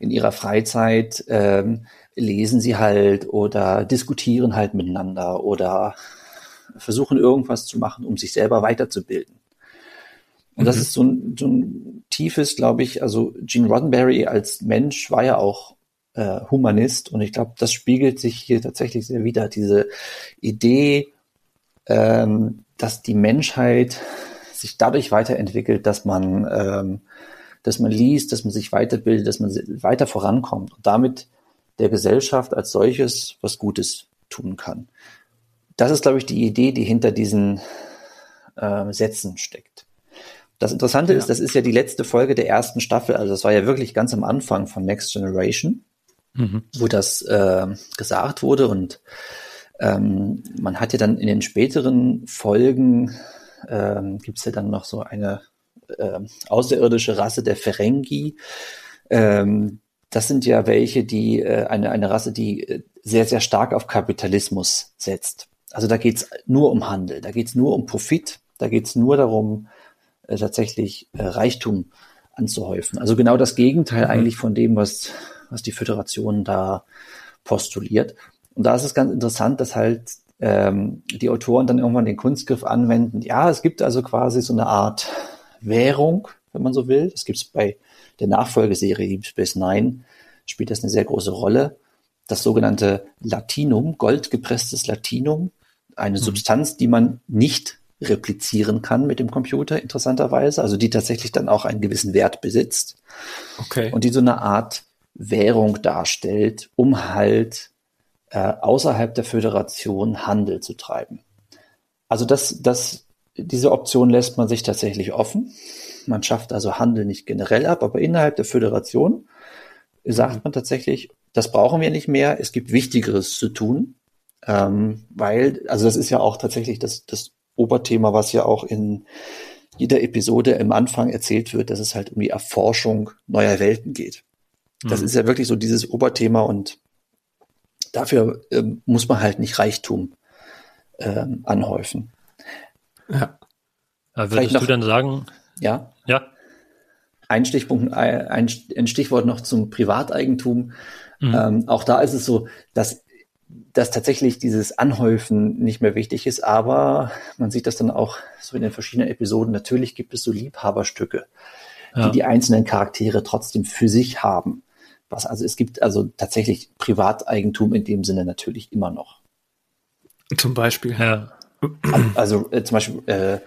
in ihrer Freizeit, ähm, lesen sie halt oder diskutieren halt miteinander oder versuchen irgendwas zu machen, um sich selber weiterzubilden. Und mhm. das ist so ein, so ein tiefes, glaube ich, also Gene Roddenberry als Mensch war ja auch äh, Humanist und ich glaube, das spiegelt sich hier tatsächlich sehr wieder, diese Idee, ähm, dass die Menschheit sich dadurch weiterentwickelt, dass man, ähm, dass man liest, dass man sich weiterbildet, dass man weiter vorankommt und damit der Gesellschaft als solches was Gutes tun kann. Das ist, glaube ich, die Idee, die hinter diesen äh, Sätzen steckt. Das Interessante ja. ist, das ist ja die letzte Folge der ersten Staffel, also das war ja wirklich ganz am Anfang von Next Generation mhm. wo das äh, gesagt wurde. Und ähm, man hat ja dann in den späteren Folgen, ähm, gibt es ja dann noch so eine äh, außerirdische Rasse der Ferengi. Ähm, das sind ja welche, die äh, eine, eine Rasse, die äh, sehr, sehr stark auf Kapitalismus setzt. Also da geht's nur um Handel, da geht's nur um Profit, da geht's nur darum, äh, tatsächlich äh, Reichtum anzuhäufen. Also genau das Gegenteil mhm. eigentlich von dem, was was die Föderation da postuliert. Und da ist es ganz interessant, dass halt ähm, die Autoren dann irgendwann den Kunstgriff anwenden. Ja, es gibt also quasi so eine Art Währung, wenn man so will. Das gibt es bei der Nachfolgeserie Deep Space Nine, spielt das eine sehr große Rolle. Das sogenannte Latinum, goldgepresstes Latinum, eine mhm. Substanz, die man nicht replizieren kann mit dem Computer, interessanterweise, also die tatsächlich dann auch einen gewissen Wert besitzt. Okay. Und die so eine Art Währung darstellt, um halt äh, außerhalb der Föderation Handel zu treiben. Also das, das, diese Option lässt man sich tatsächlich offen. Man schafft also Handel nicht generell ab, aber innerhalb der Föderation sagt man tatsächlich, das brauchen wir nicht mehr, es gibt Wichtigeres zu tun. Ähm, weil, also das ist ja auch tatsächlich das, das Oberthema, was ja auch in jeder Episode im Anfang erzählt wird, dass es halt um die Erforschung neuer Welten geht. Das mhm. ist ja wirklich so dieses Oberthema und dafür ähm, muss man halt nicht Reichtum ähm, anhäufen. Ja. Aber würdest noch, du dann sagen? Ja. Ja. Ein Stichpunkt, ein, ein Stichwort noch zum Privateigentum. Mhm. Ähm, auch da ist es so, dass dass tatsächlich dieses Anhäufen nicht mehr wichtig ist, aber man sieht das dann auch so in den verschiedenen Episoden. Natürlich gibt es so Liebhaberstücke, ja. die die einzelnen Charaktere trotzdem für sich haben. Was also es gibt also tatsächlich Privateigentum in dem Sinne natürlich immer noch. Zum Beispiel. Ja. Also äh, zum Beispiel äh,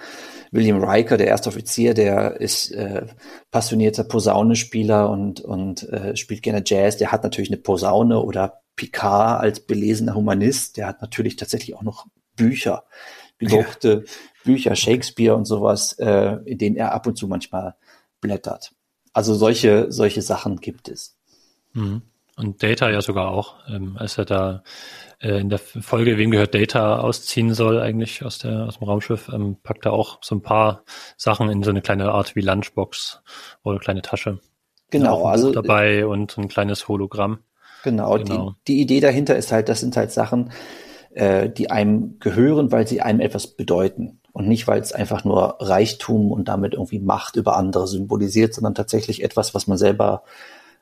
William Riker, der erste Offizier, der ist äh, passionierter Posaunespieler und, und äh, spielt gerne Jazz. Der hat natürlich eine Posaune oder Picard als belesener Humanist, der hat natürlich tatsächlich auch noch Bücher, gedruckte ja. Bücher, Shakespeare und sowas, äh, in denen er ab und zu manchmal blättert. Also solche, solche Sachen gibt es. Mhm. Und Data ja sogar auch, ähm, als er da äh, in der Folge, wem gehört Data, ausziehen soll, eigentlich aus, der, aus dem Raumschiff, ähm, packt er auch so ein paar Sachen in so eine kleine Art wie Lunchbox oder kleine Tasche. Genau, also dabei und ein kleines Hologramm. Genau, genau. Die, die Idee dahinter ist halt, das sind halt Sachen, äh, die einem gehören, weil sie einem etwas bedeuten und nicht, weil es einfach nur Reichtum und damit irgendwie Macht über andere symbolisiert, sondern tatsächlich etwas, was man selber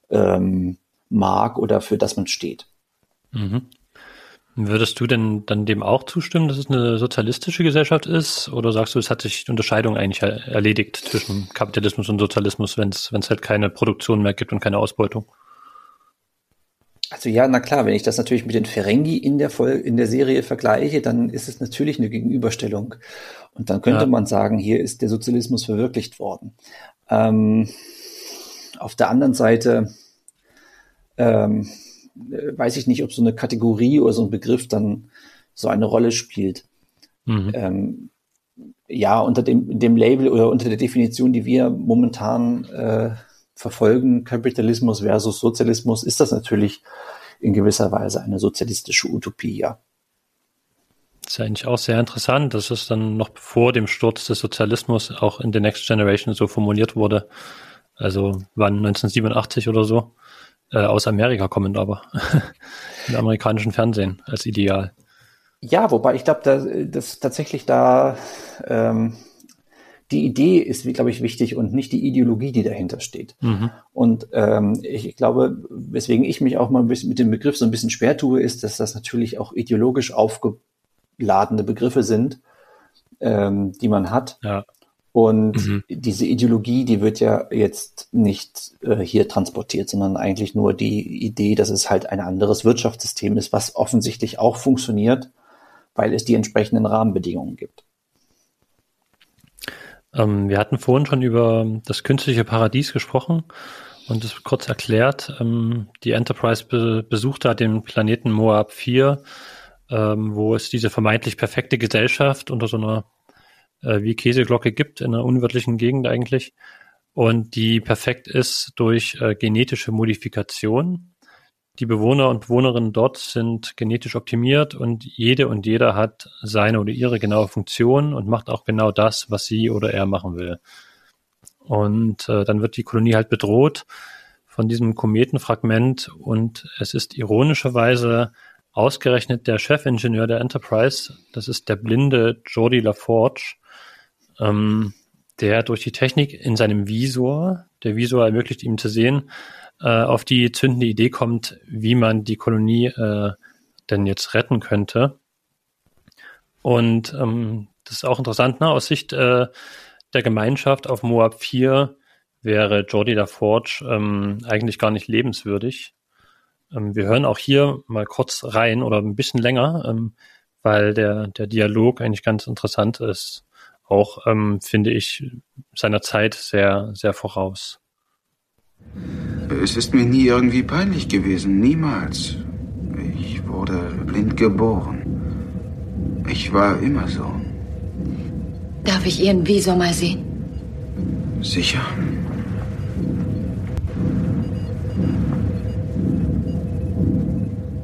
ähm, mag oder für das man steht. Mhm. Würdest du denn dann dem auch zustimmen, dass es eine sozialistische Gesellschaft ist? Oder sagst du, es hat sich die Unterscheidung eigentlich erledigt zwischen Kapitalismus und Sozialismus, wenn es halt keine Produktion mehr gibt und keine Ausbeutung? Also ja, na klar, wenn ich das natürlich mit den Ferengi in der Folge, in der Serie vergleiche, dann ist es natürlich eine Gegenüberstellung. Und dann könnte ja. man sagen, hier ist der Sozialismus verwirklicht worden. Ähm, auf der anderen Seite ähm, äh, weiß ich nicht, ob so eine Kategorie oder so ein Begriff dann so eine Rolle spielt. Mhm. Ähm, ja, unter dem, dem Label oder unter der Definition, die wir momentan äh, verfolgen, Kapitalismus versus Sozialismus, ist das natürlich in gewisser Weise eine sozialistische Utopie, ja. Das ist eigentlich auch sehr interessant, dass es dann noch vor dem Sturz des Sozialismus auch in The Next Generation so formuliert wurde. Also wann 1987 oder so äh, aus Amerika kommend aber. Im amerikanischen Fernsehen als Ideal. Ja, wobei ich glaube, da, dass tatsächlich da ähm, die Idee ist, glaube ich, wichtig und nicht die Ideologie, die dahinter steht. Mhm. Und ähm, ich glaube, weswegen ich mich auch mal ein bisschen mit dem Begriff so ein bisschen schwer tue, ist, dass das natürlich auch ideologisch aufgeladene Begriffe sind, ähm, die man hat. Ja. Und mhm. diese Ideologie, die wird ja jetzt nicht äh, hier transportiert, sondern eigentlich nur die Idee, dass es halt ein anderes Wirtschaftssystem ist, was offensichtlich auch funktioniert, weil es die entsprechenden Rahmenbedingungen gibt. Ähm, wir hatten vorhin schon über das künstliche Paradies gesprochen und es kurz erklärt. Ähm, die Enterprise be besucht da den Planeten Moab 4, ähm, wo es diese vermeintlich perfekte Gesellschaft unter so einer äh, wie Käseglocke gibt in einer unwirtlichen Gegend eigentlich und die perfekt ist durch äh, genetische Modifikation. Die Bewohner und Bewohnerinnen dort sind genetisch optimiert und jede und jeder hat seine oder ihre genaue Funktion und macht auch genau das, was sie oder er machen will. Und äh, dann wird die Kolonie halt bedroht von diesem Kometenfragment und es ist ironischerweise ausgerechnet der Chefingenieur der Enterprise, das ist der blinde Jordi LaForge, ähm, der durch die Technik in seinem Visor, der Visor ermöglicht ihm zu sehen, äh, auf die zündende Idee kommt, wie man die Kolonie äh, denn jetzt retten könnte. Und ähm, das ist auch interessant, ne? aus Sicht äh, der Gemeinschaft auf Moab 4 wäre Jordi LaForge ähm, eigentlich gar nicht lebenswürdig. Ähm, wir hören auch hier mal kurz rein oder ein bisschen länger, ähm, weil der, der Dialog eigentlich ganz interessant ist auch, ähm, finde ich, seiner Zeit sehr, sehr voraus. Es ist mir nie irgendwie peinlich gewesen, niemals. Ich wurde Kind geboren. Ich war immer so. Darf ich Ihren Visor mal sehen? Sicher.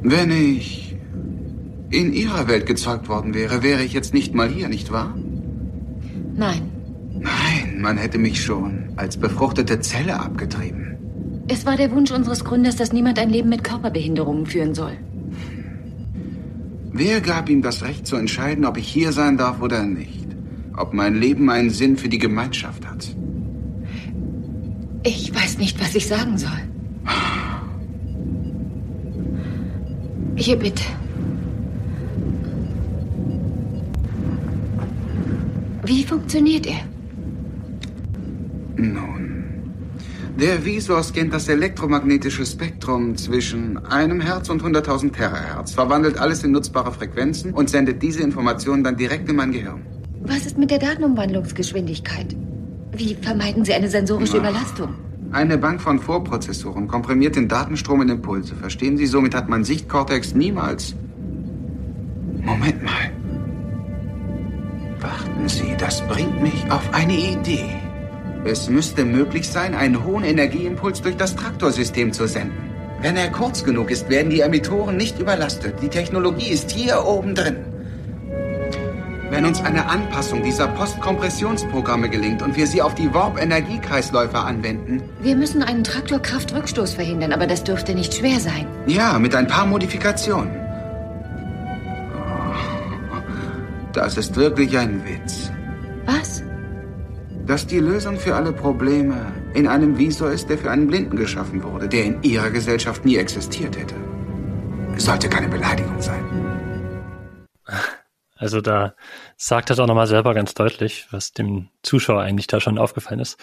Wenn ich in Ihrer Welt gezeugt worden wäre, wäre ich jetzt nicht mal hier, nicht wahr? Nein. Nein, man hätte mich schon als befruchtete Zelle abgetrieben. Es war der Wunsch unseres Gründers, dass niemand ein Leben mit Körperbehinderungen führen soll. Wer gab ihm das Recht zu entscheiden, ob ich hier sein darf oder nicht? Ob mein Leben einen Sinn für die Gemeinschaft hat? Ich weiß nicht, was ich sagen soll. Hier bitte. Wie funktioniert er? Nun, der Visor scannt das elektromagnetische Spektrum zwischen einem Hertz und 100.000 Terahertz, verwandelt alles in nutzbare Frequenzen und sendet diese Informationen dann direkt in mein Gehirn. Was ist mit der Datenumwandlungsgeschwindigkeit? Wie vermeiden Sie eine sensorische Na. Überlastung? Eine Bank von Vorprozessoren komprimiert den Datenstrom in Impulse. Verstehen Sie, somit hat mein Sichtkortex niemals... Moment mal. Warten Sie, das bringt mich auf eine Idee. Es müsste möglich sein, einen hohen Energieimpuls durch das Traktorsystem zu senden. Wenn er kurz genug ist, werden die Emittoren nicht überlastet. Die Technologie ist hier oben drin. Wenn uns eine Anpassung dieser Postkompressionsprogramme gelingt und wir sie auf die Warp-Energiekreisläufe anwenden, Wir müssen einen Traktorkraftrückstoß verhindern, aber das dürfte nicht schwer sein. ja, mit ein paar Modifikationen. Oh, Das ist wirklich ein Witz. Was? Dass die Lösung für alle Probleme in einem Visor ist, der für einen Blinden geschaffen wurde, der in ihrer Gesellschaft nie existiert hätte. Es sollte keine Beleidigung sein. Also da sagt es auch nochmal selber ganz deutlich, was dem Zuschauer eigentlich da schon aufgefallen ist.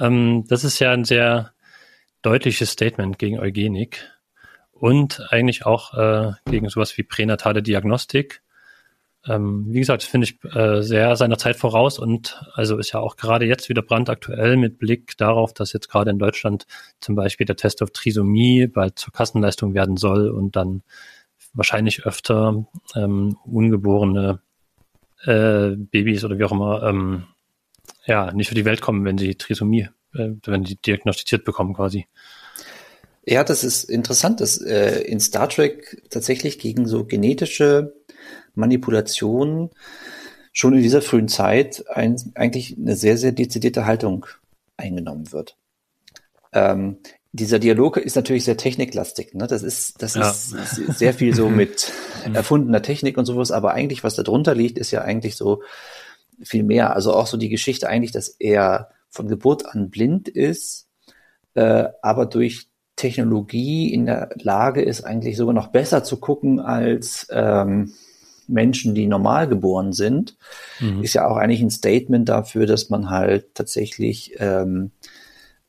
Ähm, das ist ja ein sehr deutliches Statement gegen Eugenik und eigentlich auch äh, gegen sowas wie pränatale Diagnostik. Ähm, wie gesagt, finde ich äh, sehr seiner Zeit voraus und also ist ja auch gerade jetzt wieder brandaktuell mit Blick darauf, dass jetzt gerade in Deutschland zum Beispiel der Test auf Trisomie bald zur Kassenleistung werden soll und dann wahrscheinlich öfter ähm, ungeborene äh, Babys oder wie auch immer ähm, ja nicht für die Welt kommen, wenn sie Trisomie, äh, wenn sie diagnostiziert bekommen quasi. Ja, das ist interessant, dass äh, in Star Trek tatsächlich gegen so genetische Manipulationen schon in dieser frühen Zeit ein, eigentlich eine sehr, sehr dezidierte Haltung eingenommen wird. Ähm, dieser Dialog ist natürlich sehr techniklastig. Ne? Das ist, das Ja. ist sehr viel so mit erfundener Technik und sowas, aber eigentlich, was da drunter liegt, ist ja eigentlich so viel mehr. Also auch so die Geschichte eigentlich, dass er von Geburt an blind ist, äh, aber durch Technologie in der Lage ist, eigentlich sogar noch besser zu gucken als ähm, Menschen, die normal geboren sind, ist ja auch eigentlich ein Statement dafür, dass man halt tatsächlich ähm,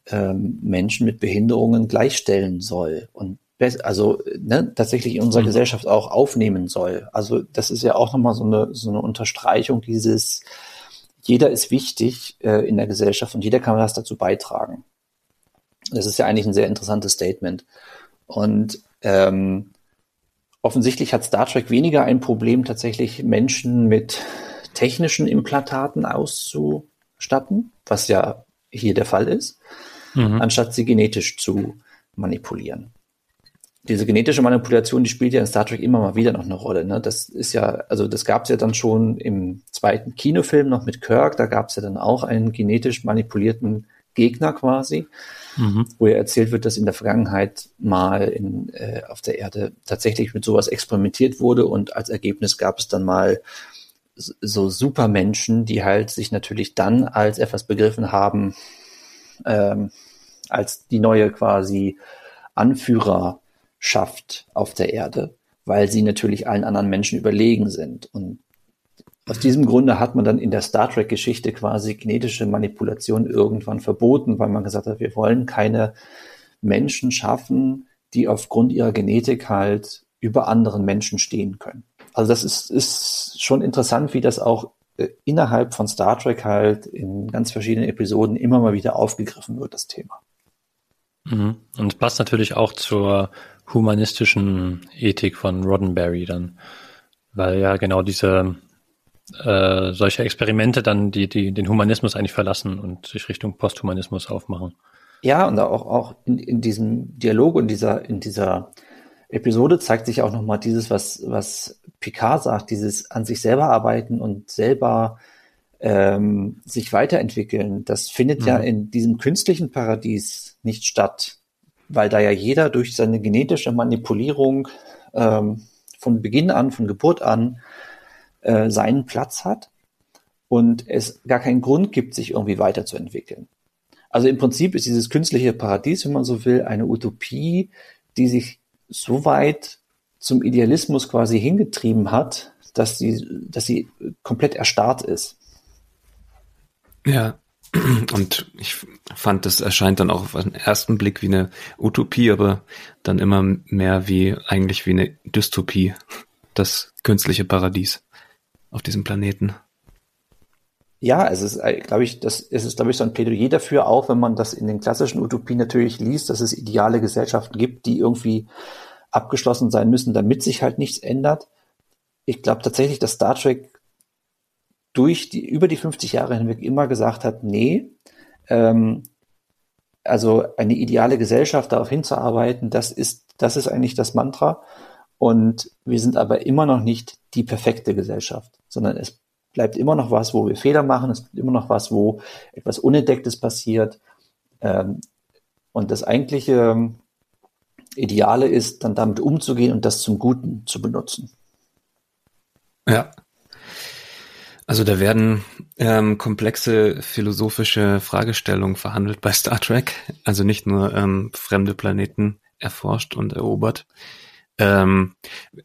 ähm, Menschen mit Behinderungen gleichstellen soll und also ne, tatsächlich in unserer Gesellschaft auch aufnehmen soll. Also das ist ja auch nochmal so eine, so eine Unterstreichung dieses, jeder ist wichtig äh, in der Gesellschaft und jeder kann was dazu beitragen. Das ist ja eigentlich ein sehr interessantes Statement. Und ähm, offensichtlich hat Star Trek weniger ein Problem, tatsächlich Menschen mit technischen Implantaten auszustatten, was ja hier der Fall ist, Mhm. anstatt sie genetisch zu manipulieren. Diese genetische Manipulation, die spielt ja in Star Trek immer mal wieder noch eine Rolle. Ne? Das ist ja, also das gab es ja dann schon im zweiten Kinofilm noch mit Kirk, da gab es ja dann auch einen genetisch manipulierten Gegner quasi, Mhm. wo ja erzählt wird, dass in der Vergangenheit mal in, äh, auf der Erde tatsächlich mit sowas experimentiert wurde und als Ergebnis gab es dann mal so Supermenschen, die halt sich natürlich dann als etwas begriffen haben, ähm, als die neue quasi Anführerschaft auf der Erde, weil sie natürlich allen anderen Menschen überlegen sind. Und aus diesem Grunde hat man dann in der Star Trek-Geschichte quasi genetische Manipulation irgendwann verboten, weil man gesagt hat, wir wollen keine Menschen schaffen, die aufgrund ihrer Genetik halt über anderen Menschen stehen können. Also das ist, ist schon interessant, wie das auch äh, innerhalb von Star Trek halt in ganz verschiedenen Episoden immer mal wieder aufgegriffen wird, das Thema. Mhm. Und passt natürlich auch zur humanistischen Ethik von Roddenberry dann, weil ja genau diese äh, solche Experimente dann die, die den Humanismus eigentlich verlassen und sich Richtung Posthumanismus aufmachen. Ja, und auch, auch in, in diesem Dialog und dieser, in dieser Episode zeigt sich auch nochmal dieses, was, was Picard sagt, dieses an sich selber arbeiten und selber ähm, sich weiterentwickeln. Das findet mhm. ja in diesem künstlichen Paradies nicht statt, weil da ja jeder durch seine genetische Manipulierung ähm, von Beginn an, von Geburt an, äh, seinen Platz hat und es gar keinen Grund gibt, sich irgendwie weiterzuentwickeln. Also im Prinzip ist dieses künstliche Paradies, wenn man so will, eine Utopie, die sich so weit zum Idealismus quasi hingetrieben hat, dass sie, dass sie komplett erstarrt ist. Ja, und ich fand, das erscheint dann auch auf den ersten Blick wie eine Utopie, aber dann immer mehr wie eigentlich wie eine Dystopie, das künstliche Paradies auf diesem Planeten. Ja, es ist, äh, glaube ich, das es ist, glaube ich, so ein Plädoyer dafür, auch wenn man das in den klassischen Utopien natürlich liest, dass es ideale Gesellschaften gibt, die irgendwie abgeschlossen sein müssen, damit sich halt nichts ändert. Ich glaube tatsächlich, dass Star Trek durch die, über die 50 Jahre hinweg immer gesagt hat, nee, ähm, also eine ideale Gesellschaft darauf hinzuarbeiten, das ist, das ist eigentlich das Mantra. Und wir sind aber immer noch nicht die perfekte Gesellschaft, sondern es bleibt immer noch was, wo wir Fehler machen, es gibt immer noch was, wo etwas Unentdecktes passiert. Ähm, und das eigentliche Ideale ist, dann damit umzugehen und das zum Guten zu benutzen. Ja. Also da werden ähm, komplexe philosophische Fragestellungen verhandelt bei Star Trek. Also nicht nur ähm, fremde Planeten erforscht und erobert. Ähm,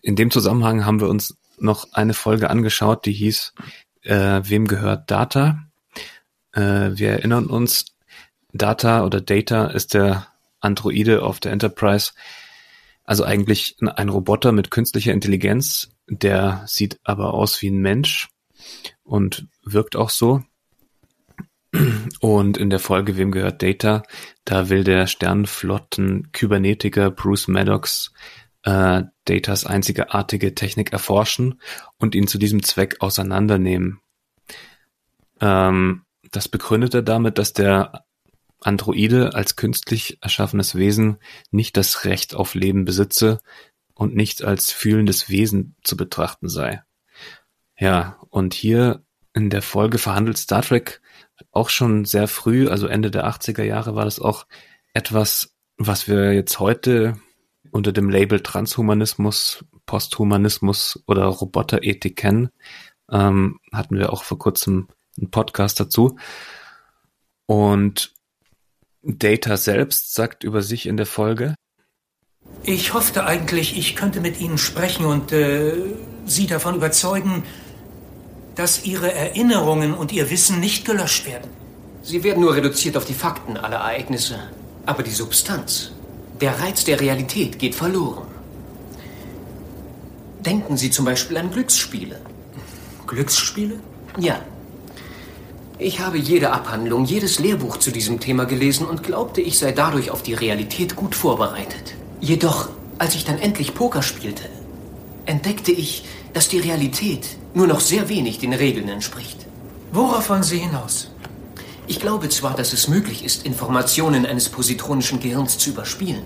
in dem Zusammenhang haben wir uns noch eine Folge angeschaut, die hieß äh, Wem gehört Data? Äh, wir erinnern uns, Data oder Data ist der Androide auf der Enterprise, also eigentlich ein Roboter mit künstlicher Intelligenz, der sieht aber aus wie ein Mensch und wirkt auch so. Und in der Folge Wem gehört Data? Da will der Sternflotten Kybernetiker Bruce Maddox äh, Datas einzigartige Technik erforschen und ihn zu diesem Zweck auseinandernehmen. Ähm, das begründet er damit, dass der Androide als künstlich erschaffenes Wesen nicht das Recht auf Leben besitze und nicht als fühlendes Wesen zu betrachten sei. Ja, und hier in der Folge verhandelt Star Trek auch schon sehr früh, also Ende der 80er Jahre war das auch etwas, was wir jetzt heute unter dem Label Transhumanismus, Posthumanismus oder Roboterethik kennen. Ähm, hatten wir auch vor kurzem einen Podcast dazu. Und Data selbst sagt über sich in der Folge. Ich hoffte eigentlich, ich könnte mit Ihnen sprechen und äh, Sie davon überzeugen, dass Ihre Erinnerungen und Ihr Wissen nicht gelöscht werden. Sie werden nur reduziert auf die Fakten aller Ereignisse. Aber die Substanz, der Reiz der Realität geht verloren. Denken Sie zum Beispiel an Glücksspiele. Glücksspiele? Ja. Ich habe jede Abhandlung, jedes Lehrbuch zu diesem Thema gelesen und glaubte, ich sei dadurch auf die Realität gut vorbereitet. Jedoch, als ich dann endlich Poker spielte, entdeckte ich, dass die Realität nur noch sehr wenig den Regeln entspricht. Worauf wollen Sie hinaus? Ich glaube zwar, dass es möglich ist, Informationen eines positronischen Gehirns zu überspielen.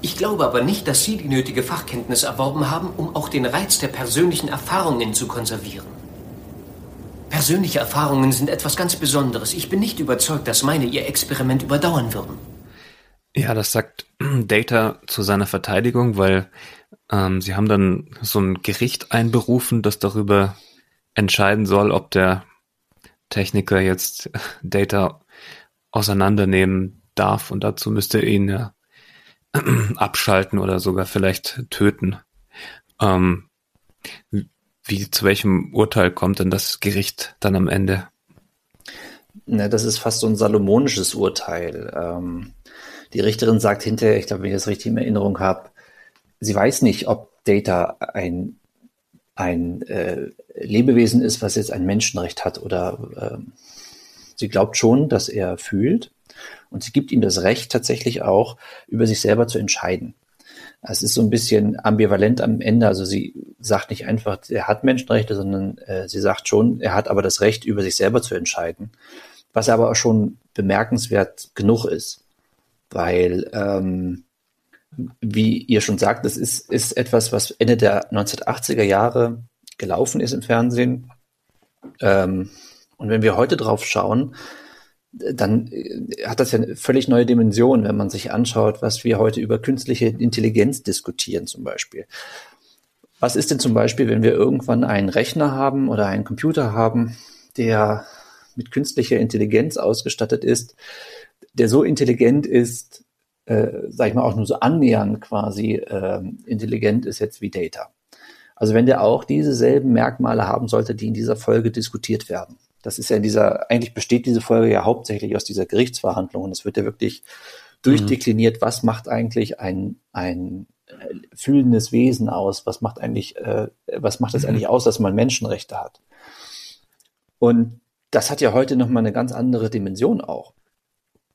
Ich glaube aber nicht, dass Sie die nötige Fachkenntnis erworben haben, um auch den Reiz der persönlichen Erfahrungen zu konservieren. Persönliche Erfahrungen sind etwas ganz Besonderes. Ich bin nicht überzeugt, dass meine Ihr Experiment überdauern würden. Ja, das sagt Data zu seiner Verteidigung, weil ähm, sie haben dann so ein Gericht einberufen, das darüber entscheiden soll, ob der Techniker jetzt Data auseinandernehmen darf und dazu müsste er ihn ja abschalten oder sogar vielleicht töten. Ähm, wie zu welchem Urteil kommt denn das Gericht dann am Ende? Ne, das ist fast so ein salomonisches Urteil. Ähm, die Richterin sagt hinterher, ich glaube, wenn ich das richtig in Erinnerung habe, sie weiß nicht, ob Data ein, ein äh, Lebewesen ist, was jetzt ein Menschenrecht hat oder äh, sie glaubt schon, dass er fühlt und sie gibt ihm das Recht tatsächlich auch über sich selber zu entscheiden. Es ist so ein bisschen ambivalent am Ende. Also sie sagt nicht einfach, er hat Menschenrechte, sondern äh, sie sagt schon, er hat aber das Recht, über sich selber zu entscheiden. Was aber auch schon bemerkenswert genug ist. Weil, ähm, wie ihr schon sagt, das ist, ist etwas, was Ende der 1980er Jahre gelaufen ist im Fernsehen. Ähm, und wenn wir heute drauf schauen, dann äh, hat das ja eine völlig neue Dimension, wenn man sich anschaut, was wir heute über künstliche Intelligenz diskutieren zum Beispiel. Was ist denn zum Beispiel, wenn wir irgendwann einen Rechner haben oder einen Computer haben, der mit künstlicher Intelligenz ausgestattet ist, der so intelligent ist, äh, sag ich mal, auch nur so annähernd quasi äh, intelligent ist jetzt wie Data. Also wenn der auch dieselben Merkmale haben sollte, die in dieser Folge diskutiert werden. Das ist ja in dieser, eigentlich besteht diese Folge ja hauptsächlich aus dieser Gerichtsverhandlung und es wird ja wirklich durchdekliniert, mhm. was macht eigentlich ein, ein äh, fühlendes Wesen aus, was macht eigentlich, äh, was macht es mhm. eigentlich aus, dass man Menschenrechte hat. Und das hat ja heute nochmal eine ganz andere Dimension auch.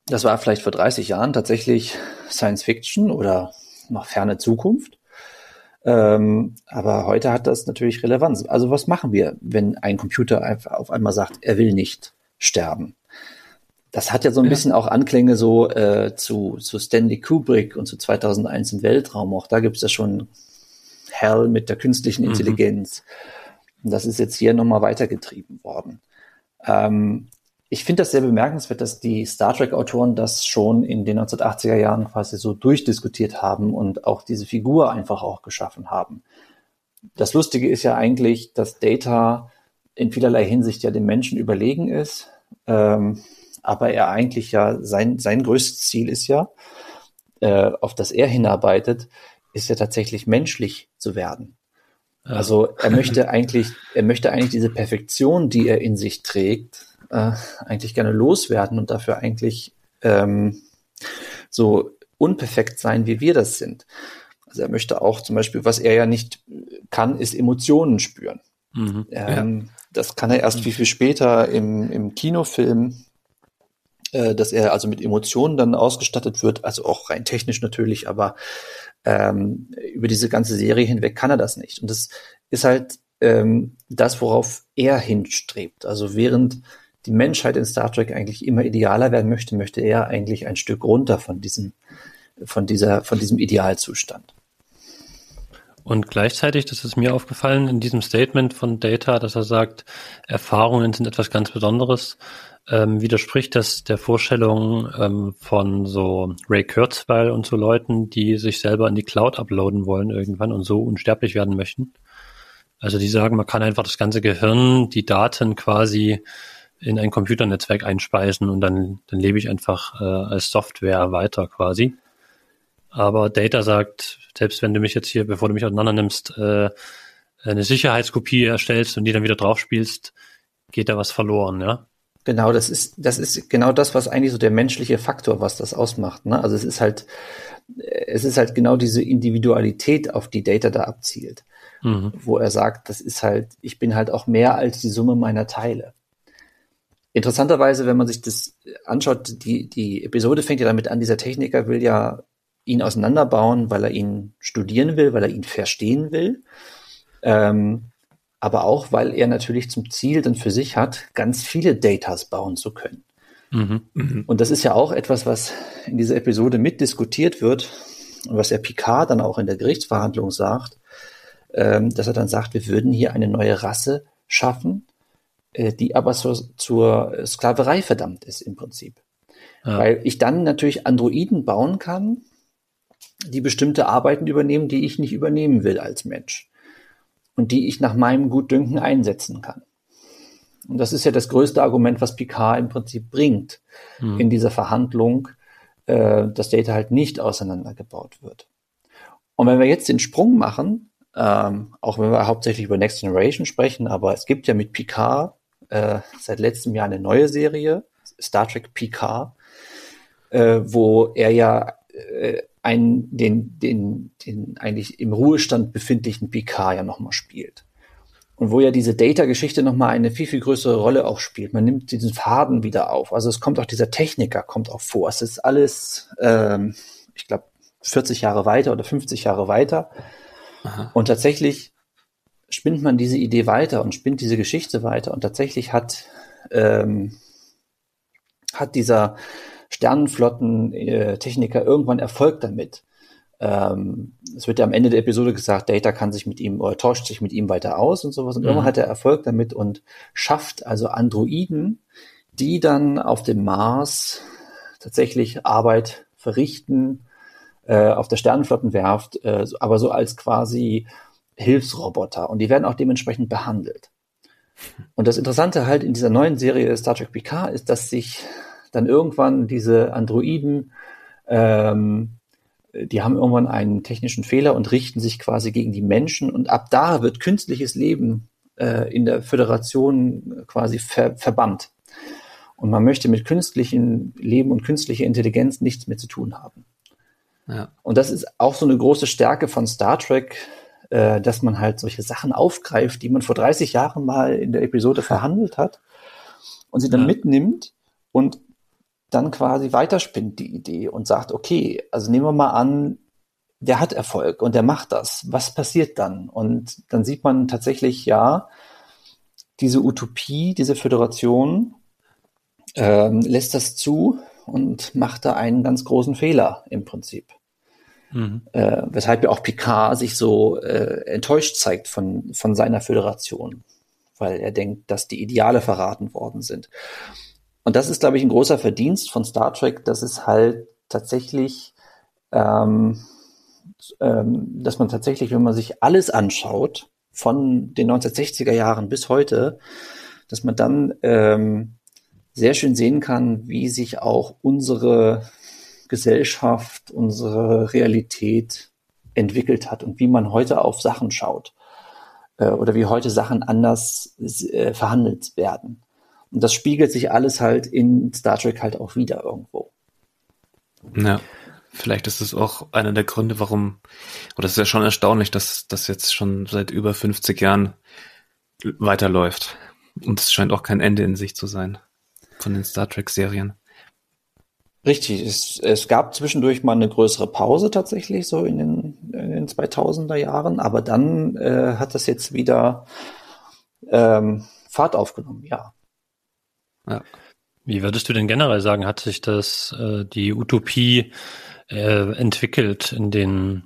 Das war vielleicht vor 30 Jahren tatsächlich Science Fiction oder noch ferne Zukunft. Ähm, aber heute hat das natürlich Relevanz. Also was machen wir, wenn ein Computer einfach auf einmal sagt, er will nicht sterben? Das hat ja so ein ja. bisschen auch Anklänge so äh, zu, zu Stanley Kubrick und zu 2001 im Weltraum. Auch da gibt es ja schon Hell mit der künstlichen mhm. Intelligenz. Mhm. Und das ist jetzt hier nochmal weitergetrieben worden. Ähm, ich finde das sehr bemerkenswert, dass die Star Trek-Autoren das schon in den 1980er Jahren quasi so durchdiskutiert haben und auch diese Figur einfach auch geschaffen haben. Das Lustige ist ja eigentlich, dass Data in vielerlei Hinsicht ja dem Menschen überlegen ist, ähm, aber er eigentlich ja sein, sein größtes Ziel ist ja, äh, auf das er hinarbeitet, ist ja tatsächlich menschlich zu werden. Also er möchte eigentlich, er möchte eigentlich diese Perfektion, die er in sich trägt, äh, eigentlich gerne loswerden und dafür eigentlich ähm, so unperfekt sein, wie wir das sind. Also er möchte auch zum Beispiel, was er ja nicht kann, ist Emotionen spüren. Mhm, ähm, ja. Das kann er erst viel, viel später im, im Kinofilm, äh, dass er also mit Emotionen dann ausgestattet wird, also auch rein technisch natürlich, aber ähm, über diese ganze Serie hinweg kann er das nicht. Und das ist halt ähm, das, worauf er hinstrebt. Also während die Menschheit in Star Trek eigentlich immer idealer werden möchte, möchte er eigentlich ein Stück runter von diesem, von dieser, von diesem Idealzustand. Und gleichzeitig, das ist mir aufgefallen in diesem Statement von Data, dass er sagt, Erfahrungen sind etwas ganz Besonderes, ähm, widerspricht das der Vorstellung ähm, von so Ray Kurzweil und so Leuten, die sich selber in die Cloud uploaden wollen irgendwann und so unsterblich werden möchten. Also die sagen, man kann einfach das ganze Gehirn, die Daten quasi in ein Computernetzwerk einspeisen und dann, dann lebe ich einfach äh, als Software weiter quasi. Aber Data sagt, selbst wenn du mich jetzt hier, bevor du mich auseinander nimmst, äh, eine Sicherheitskopie erstellst und die dann wieder draufspielst, geht da was verloren, ja? Genau, das ist, das ist genau das, was eigentlich so der menschliche Faktor, was das ausmacht. Ne? Also es ist halt, es ist halt genau diese Individualität, auf die Data da abzielt. Mhm. Wo er sagt, das ist halt, ich bin halt auch mehr als die Summe meiner Teile. Interessanterweise, wenn man sich das anschaut, die, die Episode fängt ja damit an, dieser Techniker will ja ihn auseinanderbauen, weil er ihn studieren will, weil er ihn verstehen will. Ähm, aber auch, weil er natürlich zum Ziel dann für sich hat, ganz viele Datas bauen zu können. Mhm, mhm. Und das ist ja auch etwas, was in dieser Episode mitdiskutiert wird und was der Picard dann auch in der Gerichtsverhandlung sagt, ähm, dass er dann sagt, wir würden hier eine neue Rasse schaffen, die aber zur, zur Sklaverei verdammt ist im Prinzip. Ja. Weil ich dann natürlich Androiden bauen kann, die bestimmte Arbeiten übernehmen, die ich nicht übernehmen will als Mensch. Und die ich nach meinem Gutdünken einsetzen kann. Und das ist ja das größte Argument, was Picard im Prinzip bringt hm. in dieser Verhandlung, äh, dass Data halt nicht auseinandergebaut wird. Und wenn wir jetzt den Sprung machen, ähm, auch wenn wir hauptsächlich über Next Generation sprechen, aber es gibt ja mit Picard äh, seit letztem Jahr eine neue Serie, Star Trek Picard, äh, wo er ja äh, einen, den, den, den eigentlich im Ruhestand befindlichen Picard ja nochmal spielt. Und wo ja diese Data-Geschichte nochmal eine viel, viel größere Rolle auch spielt. Man nimmt diesen Faden wieder auf. Also es kommt auch dieser Techniker, kommt auch vor. Es ist alles, ähm, ich glaube, 40 Jahre weiter oder 50 Jahre weiter. Aha. Und tatsächlich spinnt man diese Idee weiter und spinnt diese Geschichte weiter. Und tatsächlich hat, ähm, hat dieser Sternenflotten-Techniker irgendwann Erfolg damit. Ähm, es wird ja am Ende der Episode gesagt, Data kann sich mit ihm oder tauscht sich mit ihm weiter aus und sowas. Und mhm. irgendwann hat er Erfolg damit und schafft also Androiden, die dann auf dem Mars tatsächlich Arbeit verrichten, äh, auf der Sternenflottenwerft, äh, aber so als quasi Hilfsroboter. Und die werden auch dementsprechend behandelt. Und das Interessante halt in dieser neuen Serie Star Trek Picard ist, dass sich dann irgendwann diese Androiden ähm, die haben irgendwann einen technischen Fehler und richten sich quasi gegen die Menschen und ab da wird künstliches Leben äh, in der Föderation quasi ver verbannt. Und man möchte mit künstlichem Leben und künstlicher Intelligenz nichts mehr zu tun haben. Ja. Und das ist auch so eine große Stärke von Star Trek, äh, dass man halt solche Sachen aufgreift, die man vor 30 Jahren mal in der Episode verhandelt hat und sie dann ja. mitnimmt und dann quasi weiterspinnt die Idee und sagt, okay, also nehmen wir mal an, der hat Erfolg und der macht das. Was passiert dann? Und dann sieht man tatsächlich, ja, diese Utopie, diese Föderation ähm, lässt das zu und macht da einen ganz großen Fehler im Prinzip. Mhm. Äh, weshalb ja auch Picard sich so äh, enttäuscht zeigt von, von seiner Föderation, weil er denkt, dass die Ideale verraten worden sind. Und das ist, glaube ich, ein großer Verdienst von Star Trek, dass es halt tatsächlich, ähm, ähm, dass man tatsächlich, wenn man sich alles anschaut, von den 1960er Jahren bis heute, dass man dann ähm, sehr schön sehen kann, wie sich auch unsere Gesellschaft, unsere Realität entwickelt hat und wie man heute auf Sachen schaut äh, oder wie heute Sachen anders äh, verhandelt werden. Und das spiegelt sich alles halt in Star Trek halt auch wieder irgendwo. Ja, vielleicht ist es auch einer der Gründe, warum, oder es ist ja schon erstaunlich, dass das jetzt schon seit über 50 Jahren weiterläuft. Und es scheint auch kein Ende in sich zu sein von den Star Trek-Serien. Richtig, es, es gab zwischendurch mal eine größere Pause tatsächlich, so in den, in den 2000er Jahren, aber dann äh, hat das jetzt wieder ähm, Fahrt aufgenommen, ja. Ja. Wie würdest du denn generell sagen, hat sich das äh, die Utopie äh, entwickelt in den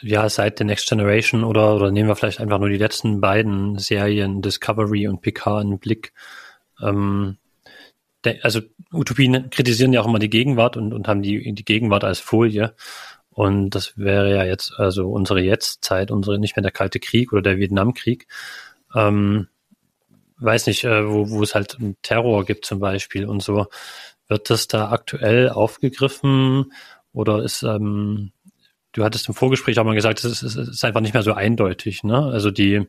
ja seit der Next Generation oder oder nehmen wir vielleicht einfach nur die letzten beiden Serien Discovery und Picard in den Blick? Ähm, also Utopien kritisieren ja auch immer die Gegenwart und und haben die die Gegenwart als Folie. Und das wäre ja jetzt also unsere Jetztzeit, unsere nicht mehr der Kalte Krieg oder der Vietnamkrieg. Ähm, weiß nicht, äh, wo, wo es halt Terror gibt zum Beispiel und so. Wird das da aktuell aufgegriffen oder ist, ähm, du hattest im Vorgespräch auch mal gesagt, es ist, ist einfach nicht mehr so eindeutig, ne? Also die,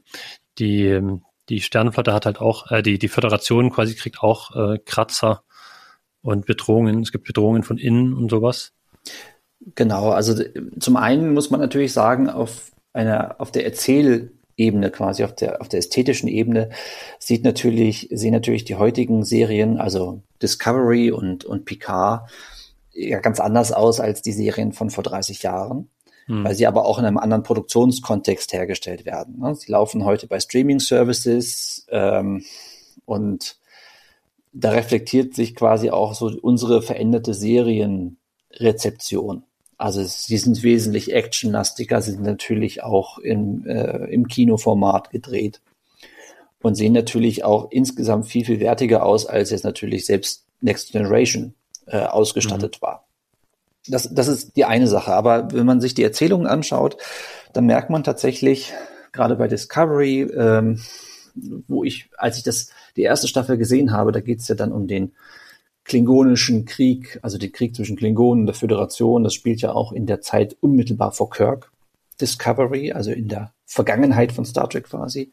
die, die Sternenflotte hat halt auch, äh, die, die Föderation quasi kriegt auch äh, Kratzer und Bedrohungen. Es gibt Bedrohungen von innen und sowas. Genau, also zum einen muss man natürlich sagen, auf einer, auf der Erzähl- Ebene quasi, auf der, auf der ästhetischen Ebene, sieht natürlich, sehen natürlich die heutigen Serien, also Discovery und, und Picard, ja ganz anders aus als die Serien von vor 30 Jahren, hm. weil sie aber auch in einem anderen Produktionskontext hergestellt werden. Ne? Sie laufen heute bei Streaming-Services ähm, und da reflektiert sich quasi auch so unsere veränderte Serienrezeption. Also sie sind wesentlich actionlastiger, sind natürlich auch im, äh, im Kinoformat gedreht und sehen natürlich auch insgesamt viel, viel wertiger aus, als jetzt natürlich selbst Next Generation äh, ausgestattet mhm. war. Das, das ist die eine Sache. Aber wenn man sich die Erzählungen anschaut, dann merkt man tatsächlich, gerade bei Discovery, ähm, wo ich, als ich das die erste Staffel gesehen habe, da geht es ja dann um den klingonischen Krieg, also den Krieg zwischen Klingonen und der Föderation, das spielt ja auch in der Zeit unmittelbar vor Kirk. Discovery, also in der Vergangenheit von Star Trek quasi.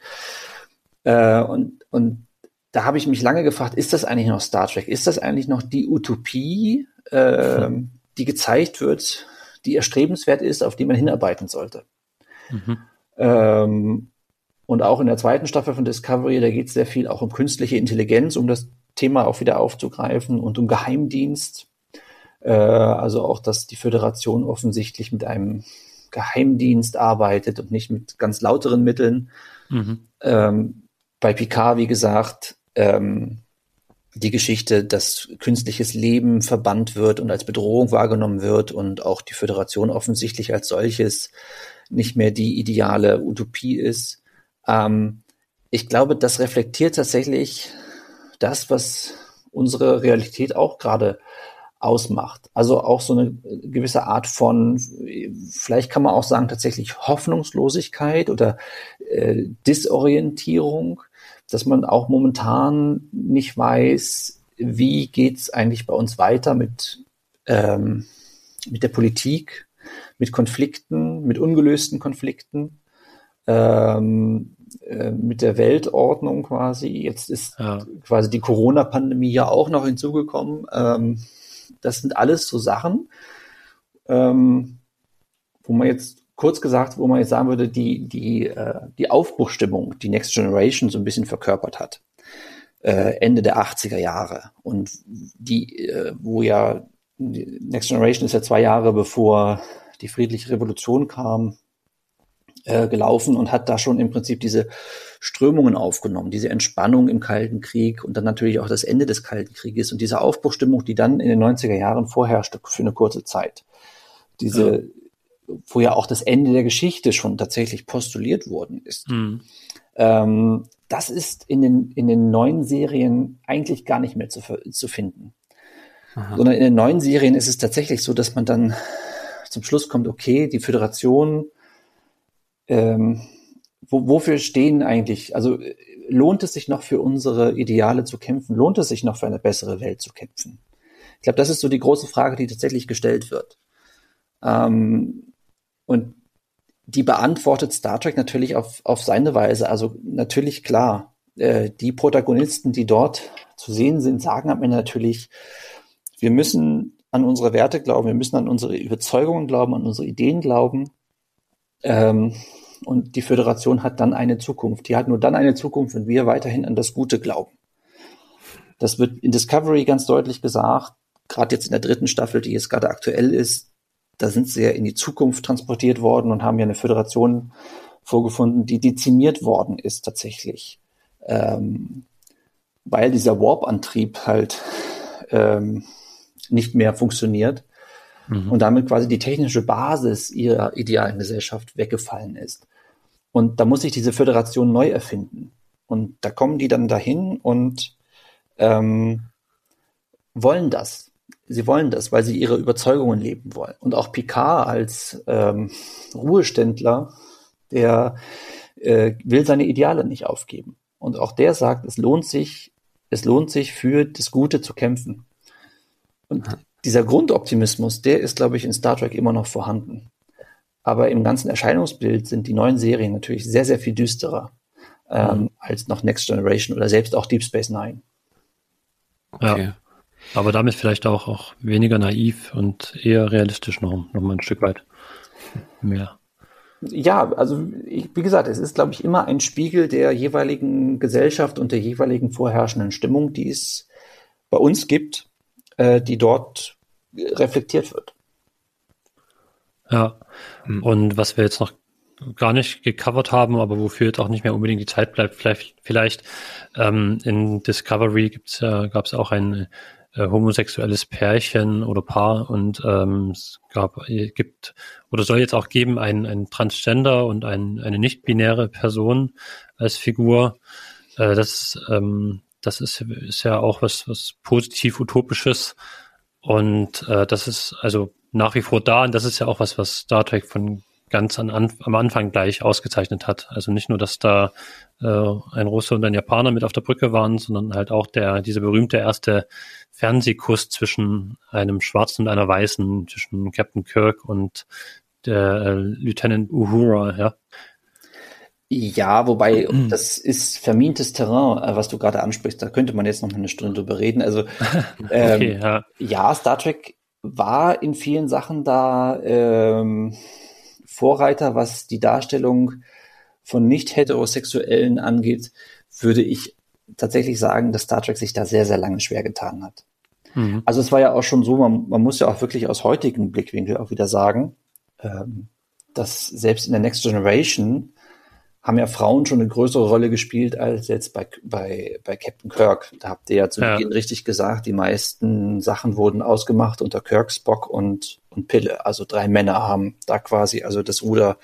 Äh, und, und da habe ich mich lange gefragt, ist das eigentlich noch Star Trek? Ist das eigentlich noch die Utopie, äh, mhm. Die gezeigt wird, die erstrebenswert ist, auf die man hinarbeiten sollte? Mhm. Ähm, und auch in der zweiten Staffel von Discovery, da geht es sehr viel auch um künstliche Intelligenz, um das Thema auch wieder aufzugreifen und um Geheimdienst. Äh, also auch, dass die Föderation offensichtlich mit einem Geheimdienst arbeitet und nicht mit ganz lauteren Mitteln. Mhm. Ähm, bei Picard, wie gesagt, ähm, die Geschichte, dass künstliches Leben verbannt wird und als Bedrohung wahrgenommen wird und auch die Föderation offensichtlich als solches nicht mehr die ideale Utopie ist. Ähm, ich glaube, das reflektiert tatsächlich das, was unsere Realität auch gerade ausmacht. Also auch so eine gewisse Art von, vielleicht kann man auch sagen, tatsächlich Hoffnungslosigkeit oder äh, Disorientierung, dass man auch momentan nicht weiß, wie geht's eigentlich bei uns weiter mit, ähm, mit der Politik, mit Konflikten, mit ungelösten Konflikten, ähm, äh, mit der Weltordnung quasi. Jetzt ist ja. quasi die Corona-Pandemie ja auch noch hinzugekommen. Ähm, das sind alles so Sachen, ähm, wo man jetzt kurz gesagt, wo man jetzt sagen würde, die, die, äh, die Aufbruchstimmung, die Next Generation so ein bisschen verkörpert hat. Äh, Ende der 80er Jahre. Und die, äh, wo ja, Next Generation ist ja zwei Jahre bevor die friedliche Revolution kam, äh, gelaufen und hat da schon im Prinzip diese Strömungen aufgenommen, diese Entspannung im Kalten Krieg und dann natürlich auch das Ende des Kalten Krieges und diese Aufbruchstimmung, die dann in den 90er Jahren vorherrschte für eine kurze Zeit. Diese, wo ja auch das Ende der Geschichte schon tatsächlich postuliert worden ist. Mhm. Ähm, das ist in den, in den neuen Serien eigentlich gar nicht mehr zu, zu finden. Aha. Sondern in den neuen Serien ist es tatsächlich so, dass man dann zum Schluss kommt, okay, die Föderation, ähm, wo, wofür stehen eigentlich, also lohnt es sich noch für unsere Ideale zu kämpfen? Lohnt es sich noch für eine bessere Welt zu kämpfen? Ich glaube, das ist so die große Frage, die tatsächlich gestellt wird. Ähm, und die beantwortet Star Trek natürlich auf, auf seine Weise. Also natürlich klar, äh, die Protagonisten, die dort zu sehen sind, sagen am Ende natürlich, wir müssen an unsere Werte glauben, wir müssen an unsere Überzeugungen glauben, an unsere Ideen glauben. Ähm, und die Föderation hat dann eine Zukunft. Die hat nur dann eine Zukunft, wenn wir weiterhin an das Gute glauben. Das wird in Discovery ganz deutlich gesagt, gerade jetzt in der dritten Staffel, die jetzt gerade aktuell ist, da sind sie ja in die Zukunft transportiert worden und haben ja eine Föderation vorgefunden, die dezimiert worden ist tatsächlich. Ähm, weil dieser Warp-Antrieb halt ähm, nicht mehr funktioniert mhm. und damit quasi die technische Basis ihrer idealen Gesellschaft weggefallen ist. Und da muss sich diese Föderation neu erfinden. Und da kommen die dann dahin und ähm, wollen das sie wollen das, weil sie ihre Überzeugungen leben wollen. Und auch Picard als ähm, Ruheständler, der äh, will seine Ideale nicht aufgeben. Und auch der sagt, es lohnt sich, es lohnt sich für das Gute zu kämpfen. Und dieser Grundoptimismus, der ist, glaube ich, in Star Trek immer noch vorhanden. Aber im ganzen Erscheinungsbild sind die neuen Serien natürlich sehr, sehr viel düsterer ähm, mhm. als noch Next Generation oder selbst auch Deep Space Nine. Okay. Ja. Aber damit vielleicht auch, auch weniger naiv und eher realistisch noch, noch mal ein Stück weit mehr. Ja, also ich, wie gesagt, es ist, glaube ich, immer ein Spiegel der jeweiligen Gesellschaft und der jeweiligen vorherrschenden Stimmung, die es bei uns gibt, äh, die dort reflektiert wird. Ja, hm. und was wir jetzt noch gar nicht gecovert haben, aber wofür jetzt auch nicht mehr unbedingt die Zeit bleibt, vielleicht, vielleicht ähm, in Discovery gibt's ja, gab es auch ein äh, homosexuelles Pärchen oder Paar und ähm, es gab, äh, gibt oder soll jetzt auch geben ein, ein Transgender und ein, eine nicht-binäre Person als Figur. Äh, das, ähm, das ist, ist ja auch was, was positiv utopisches und äh, das ist also nach wie vor da und das ist ja auch was, was Star Trek von ganz an, am Anfang gleich ausgezeichnet hat. Also nicht nur, dass da äh, ein Russe und ein Japaner mit auf der Brücke waren, sondern halt auch der diese berühmte erste Fernsehkuss zwischen einem Schwarzen und einer Weißen, zwischen Captain Kirk und der äh, Lieutenant Uhura, ja. Ja, wobei das ist vermintes Terrain, äh, was du gerade ansprichst. Da könnte man jetzt noch eine Stunde drüber reden. Also ähm, okay, ja. ja, Star Trek war in vielen Sachen da ähm, Vorreiter, was die Darstellung von nicht-heterosexuellen angeht, würde ich tatsächlich sagen, dass Star Trek sich da sehr, sehr lange schwer getan hat. Mhm. Also es war ja auch schon so, man, man muss ja auch wirklich aus heutigen Blickwinkel auch wieder sagen, ähm, dass selbst in der Next Generation haben ja Frauen schon eine größere Rolle gespielt als jetzt bei, bei, bei Captain Kirk. Da habt ihr ja zu ja. Beginn richtig gesagt, die meisten Sachen wurden ausgemacht unter Kirk, Spock und, und Pille. Also drei Männer haben da quasi also das Ruder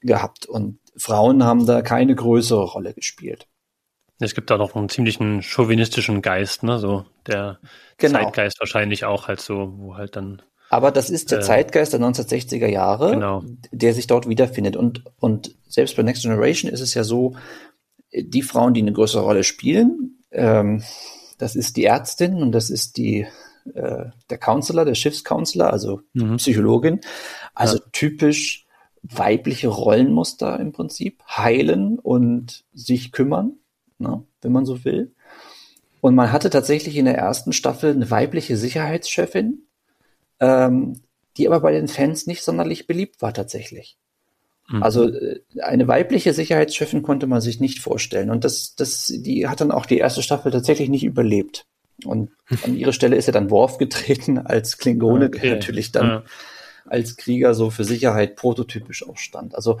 gehabt und Frauen haben da keine größere Rolle gespielt. Es gibt da noch einen ziemlichen chauvinistischen Geist, ne? So der genau. Zeitgeist wahrscheinlich auch halt so, wo halt dann aber das ist der äh, Zeitgeist der 1960er Jahre, genau. der sich dort wiederfindet. Und, und selbst bei Next Generation ist es ja so, die Frauen, die eine größere Rolle spielen, ähm, das ist die Ärztin und das ist die äh, der Counselor, der Schiffscounselor, also mhm. Psychologin. Also ja. typisch weibliche Rollenmuster im Prinzip. Heilen und sich kümmern, ne, wenn man so will. Und man hatte tatsächlich in der ersten Staffel eine weibliche Sicherheitschefin, ähm, die aber bei den Fans nicht sonderlich beliebt war tatsächlich. Mhm. Also äh, eine weibliche Sicherheitschefin konnte man sich nicht vorstellen. Und das, das, die hat dann auch die erste Staffel tatsächlich nicht überlebt. Und an ihre Stelle ist er dann Worf getreten als Klingone, okay. der natürlich dann ja. als Krieger so für Sicherheit prototypisch auch stand. Also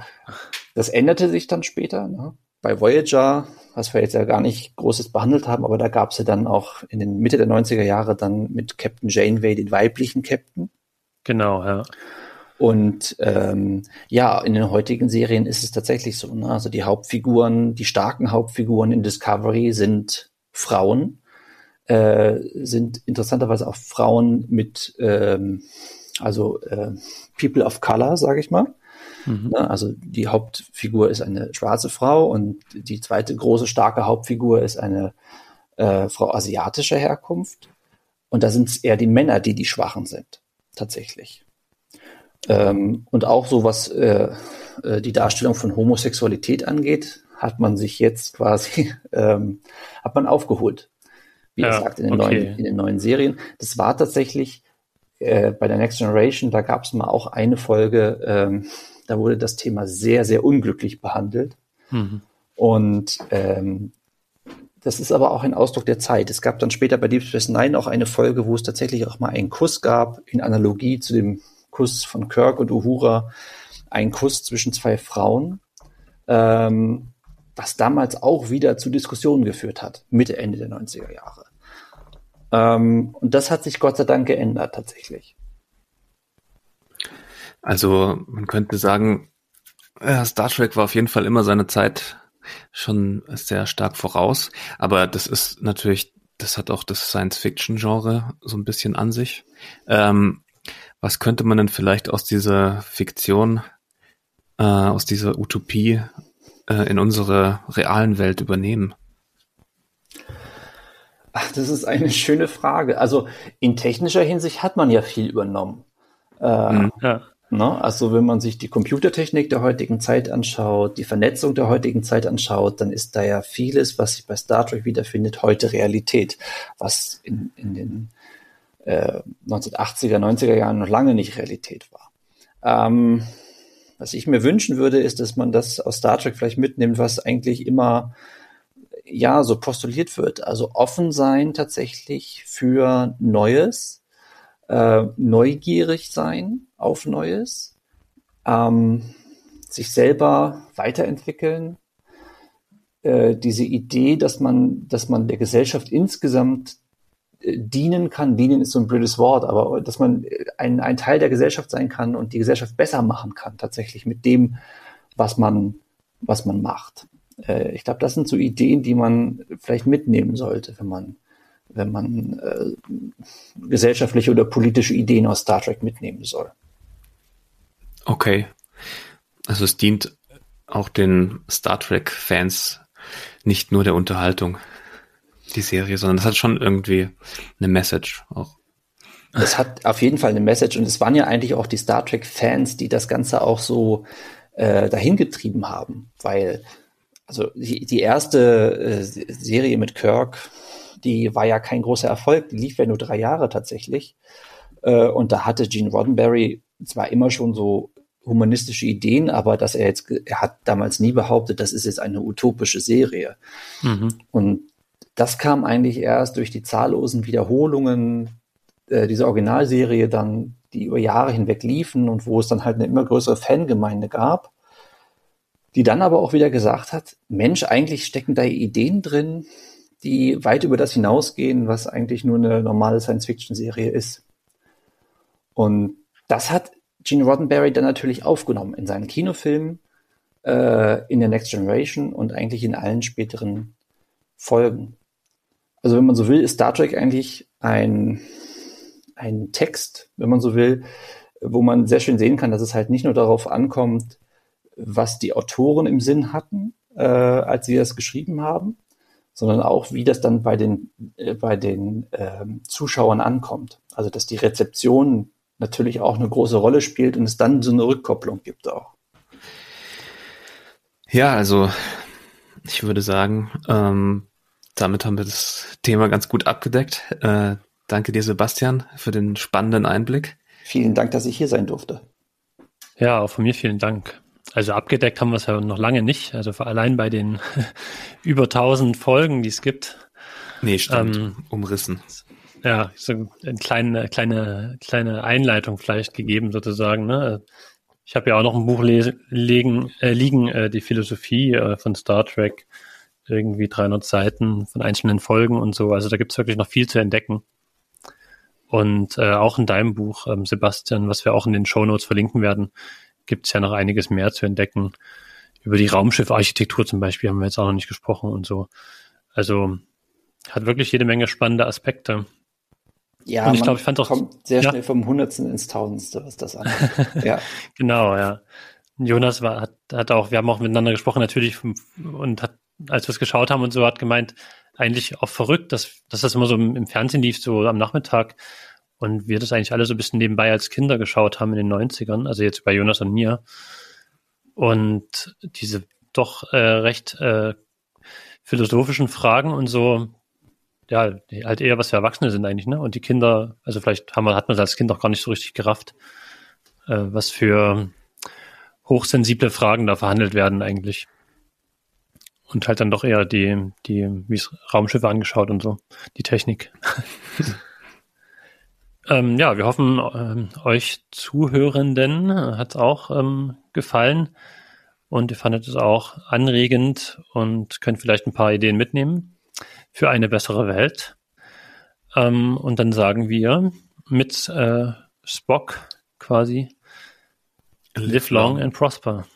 das änderte sich dann später. Ne? Bei Voyager, was wir jetzt ja gar nicht Großes behandelt haben, aber da gab es ja dann auch in den Mitte der 90er Jahre dann mit Captain Janeway den weiblichen Captain. Genau, ja. Und ähm, ja, in den heutigen Serien ist es tatsächlich so. Ne? Also die Hauptfiguren, die starken Hauptfiguren in Discovery sind Frauen, äh, sind interessanterweise auch Frauen mit, ähm, also äh, People of Color, sage ich mal. Mhm. Ne? Also die Hauptfigur ist eine schwarze Frau und die zweite große starke Hauptfigur ist eine äh, Frau asiatischer Herkunft. Und da sind es eher die Männer, die die Schwachen sind, tatsächlich. Ähm, und auch so was äh, äh, die Darstellung von Homosexualität angeht, hat man sich jetzt quasi ähm, hat man aufgeholt. Wie ja, gesagt, in den, okay. neuen, in den neuen Serien. Das war tatsächlich äh, bei der Next Generation, da gab es mal auch eine Folge, ähm, da wurde das Thema sehr, sehr unglücklich behandelt. Mhm. Und ähm, das ist aber auch ein Ausdruck der Zeit. Es gab dann später bei Deep Space Nine auch eine Folge, wo es tatsächlich auch mal einen Kuss gab, in Analogie zu dem Kuss von Kirk und Uhura, ein Kuss zwischen zwei Frauen, ähm, was damals auch wieder zu Diskussionen geführt hat, Mitte, Ende der 90er Jahre. Ähm, und das hat sich Gott sei Dank geändert tatsächlich. Also man könnte sagen, Star Trek war auf jeden Fall immer seine Zeit schon sehr stark voraus, aber das ist natürlich, das hat auch das Science-Fiction-Genre so ein bisschen an sich. Ähm, was könnte man denn vielleicht aus dieser Fiktion, äh, aus dieser Utopie äh, in unsere realen Welt übernehmen? Ach, das ist eine schöne Frage. Also in technischer Hinsicht hat man ja viel übernommen. Äh, ja. Ne? Also wenn man sich die Computertechnik der heutigen Zeit anschaut, die Vernetzung der heutigen Zeit anschaut, dann ist da ja vieles, was sich bei Star Trek wiederfindet, heute Realität, was in, in den 1980er, äh, 90er Jahren noch lange nicht Realität war. Ähm, was ich mir wünschen würde, ist, dass man das aus Star Trek vielleicht mitnimmt, was eigentlich immer ja so postuliert wird. Also offen sein tatsächlich für Neues, äh, neugierig sein auf Neues, ähm, sich selber weiterentwickeln. Äh, diese Idee, dass man, dass man der Gesellschaft insgesamt dienen kann. Dienen ist so ein blödes Wort, aber dass man ein, ein Teil der Gesellschaft sein kann und die Gesellschaft besser machen kann, tatsächlich mit dem, was man, was man macht. Äh, ich glaube, das sind so Ideen, die man vielleicht mitnehmen sollte, wenn man, wenn man äh, gesellschaftliche oder politische Ideen aus Star Trek mitnehmen soll. Okay. Also es dient auch den Star Trek-Fans nicht nur der Unterhaltung die Serie, sondern das hat schon irgendwie eine Message auch. Es hat auf jeden Fall eine Message und es waren ja eigentlich auch die Star Trek-Fans, die das Ganze auch so äh, dahin getrieben haben, weil also die, die erste äh, Serie mit Kirk, die war ja kein großer Erfolg, die lief ja nur drei Jahre tatsächlich. Äh, und da hatte Gene Roddenberry zwar immer schon so humanistische Ideen, aber dass er jetzt, er hat damals nie behauptet, das ist jetzt eine utopische Serie. Mhm. Und das kam eigentlich erst durch die zahllosen Wiederholungen äh, dieser Originalserie dann, die über Jahre hinweg liefen und wo es dann halt eine immer größere Fangemeinde gab, die dann aber auch wieder gesagt hat, Mensch, eigentlich stecken da Ideen drin, die weit über das hinausgehen, was eigentlich nur eine normale Science-Fiction-Serie ist. Und das hat Gene Roddenberry dann natürlich aufgenommen in seinen Kinofilmen, äh, in der Next Generation und eigentlich in allen späteren Folgen. Also wenn man so will, ist Star Trek eigentlich ein, ein Text, wenn man so will, wo man sehr schön sehen kann, dass es halt nicht nur darauf ankommt, was die Autoren im Sinn hatten, äh, als sie das geschrieben haben, sondern auch, wie das dann bei den, äh, bei den äh, Zuschauern ankommt. Also, dass die Rezeption natürlich auch eine große Rolle spielt und es dann so eine Rückkopplung gibt auch. Ja, also ich würde sagen, ähm, damit haben wir das Thema ganz gut abgedeckt. Äh, danke dir, Sebastian, für den spannenden Einblick. Vielen Dank, dass ich hier sein durfte. Ja, auch von mir vielen Dank. Also abgedeckt haben wir es ja noch lange nicht. Also allein bei den über 1000 Folgen, die es gibt. Nee, stimmt. Ähm, Umrissen. Ja, so eine kleine, kleine, kleine Einleitung vielleicht gegeben sozusagen. Ne? Ich habe ja auch noch ein Buch legen, äh, liegen, äh, die Philosophie äh, von Star Trek. Irgendwie 300 Seiten von einzelnen Folgen und so. Also da gibt es wirklich noch viel zu entdecken. Und äh, auch in deinem Buch, ähm, Sebastian, was wir auch in den Show Notes verlinken werden, gibt es ja noch einiges mehr zu entdecken. Über die Raumschiffarchitektur zum Beispiel haben wir jetzt auch noch nicht gesprochen und so. Also hat wirklich jede Menge spannende Aspekte. Ja, und ich glaube, ich fand auch kommt sehr ja. schnell vom Hundertsten ins Tausendste, was das angeht. ja. Genau, ja. Jonas war, hat, hat auch, wir haben auch miteinander gesprochen natürlich und hat, als wir es geschaut haben und so, hat gemeint, eigentlich auch verrückt, dass, dass das immer so im, im Fernsehen lief, so am Nachmittag und wir das eigentlich alle so ein bisschen nebenbei als Kinder geschaut haben in den 90ern, also jetzt bei Jonas und mir. Und diese doch äh, recht äh, philosophischen Fragen und so, ja, halt eher was für Erwachsene sind eigentlich, ne? Und die Kinder, also vielleicht haben wir, hat man es als Kind auch gar nicht so richtig gerafft, äh, was für hochsensible Fragen da verhandelt werden eigentlich. Und halt dann doch eher die, die, wie es Raumschiffe angeschaut und so, die Technik. Ähm, ja, wir hoffen, ähm, euch Zuhörenden hat es auch ähm, gefallen und ihr fandet es auch anregend und könnt vielleicht ein paar Ideen mitnehmen für eine bessere Welt. Ähm, und dann sagen wir mit äh, Spock quasi, live long and prosper.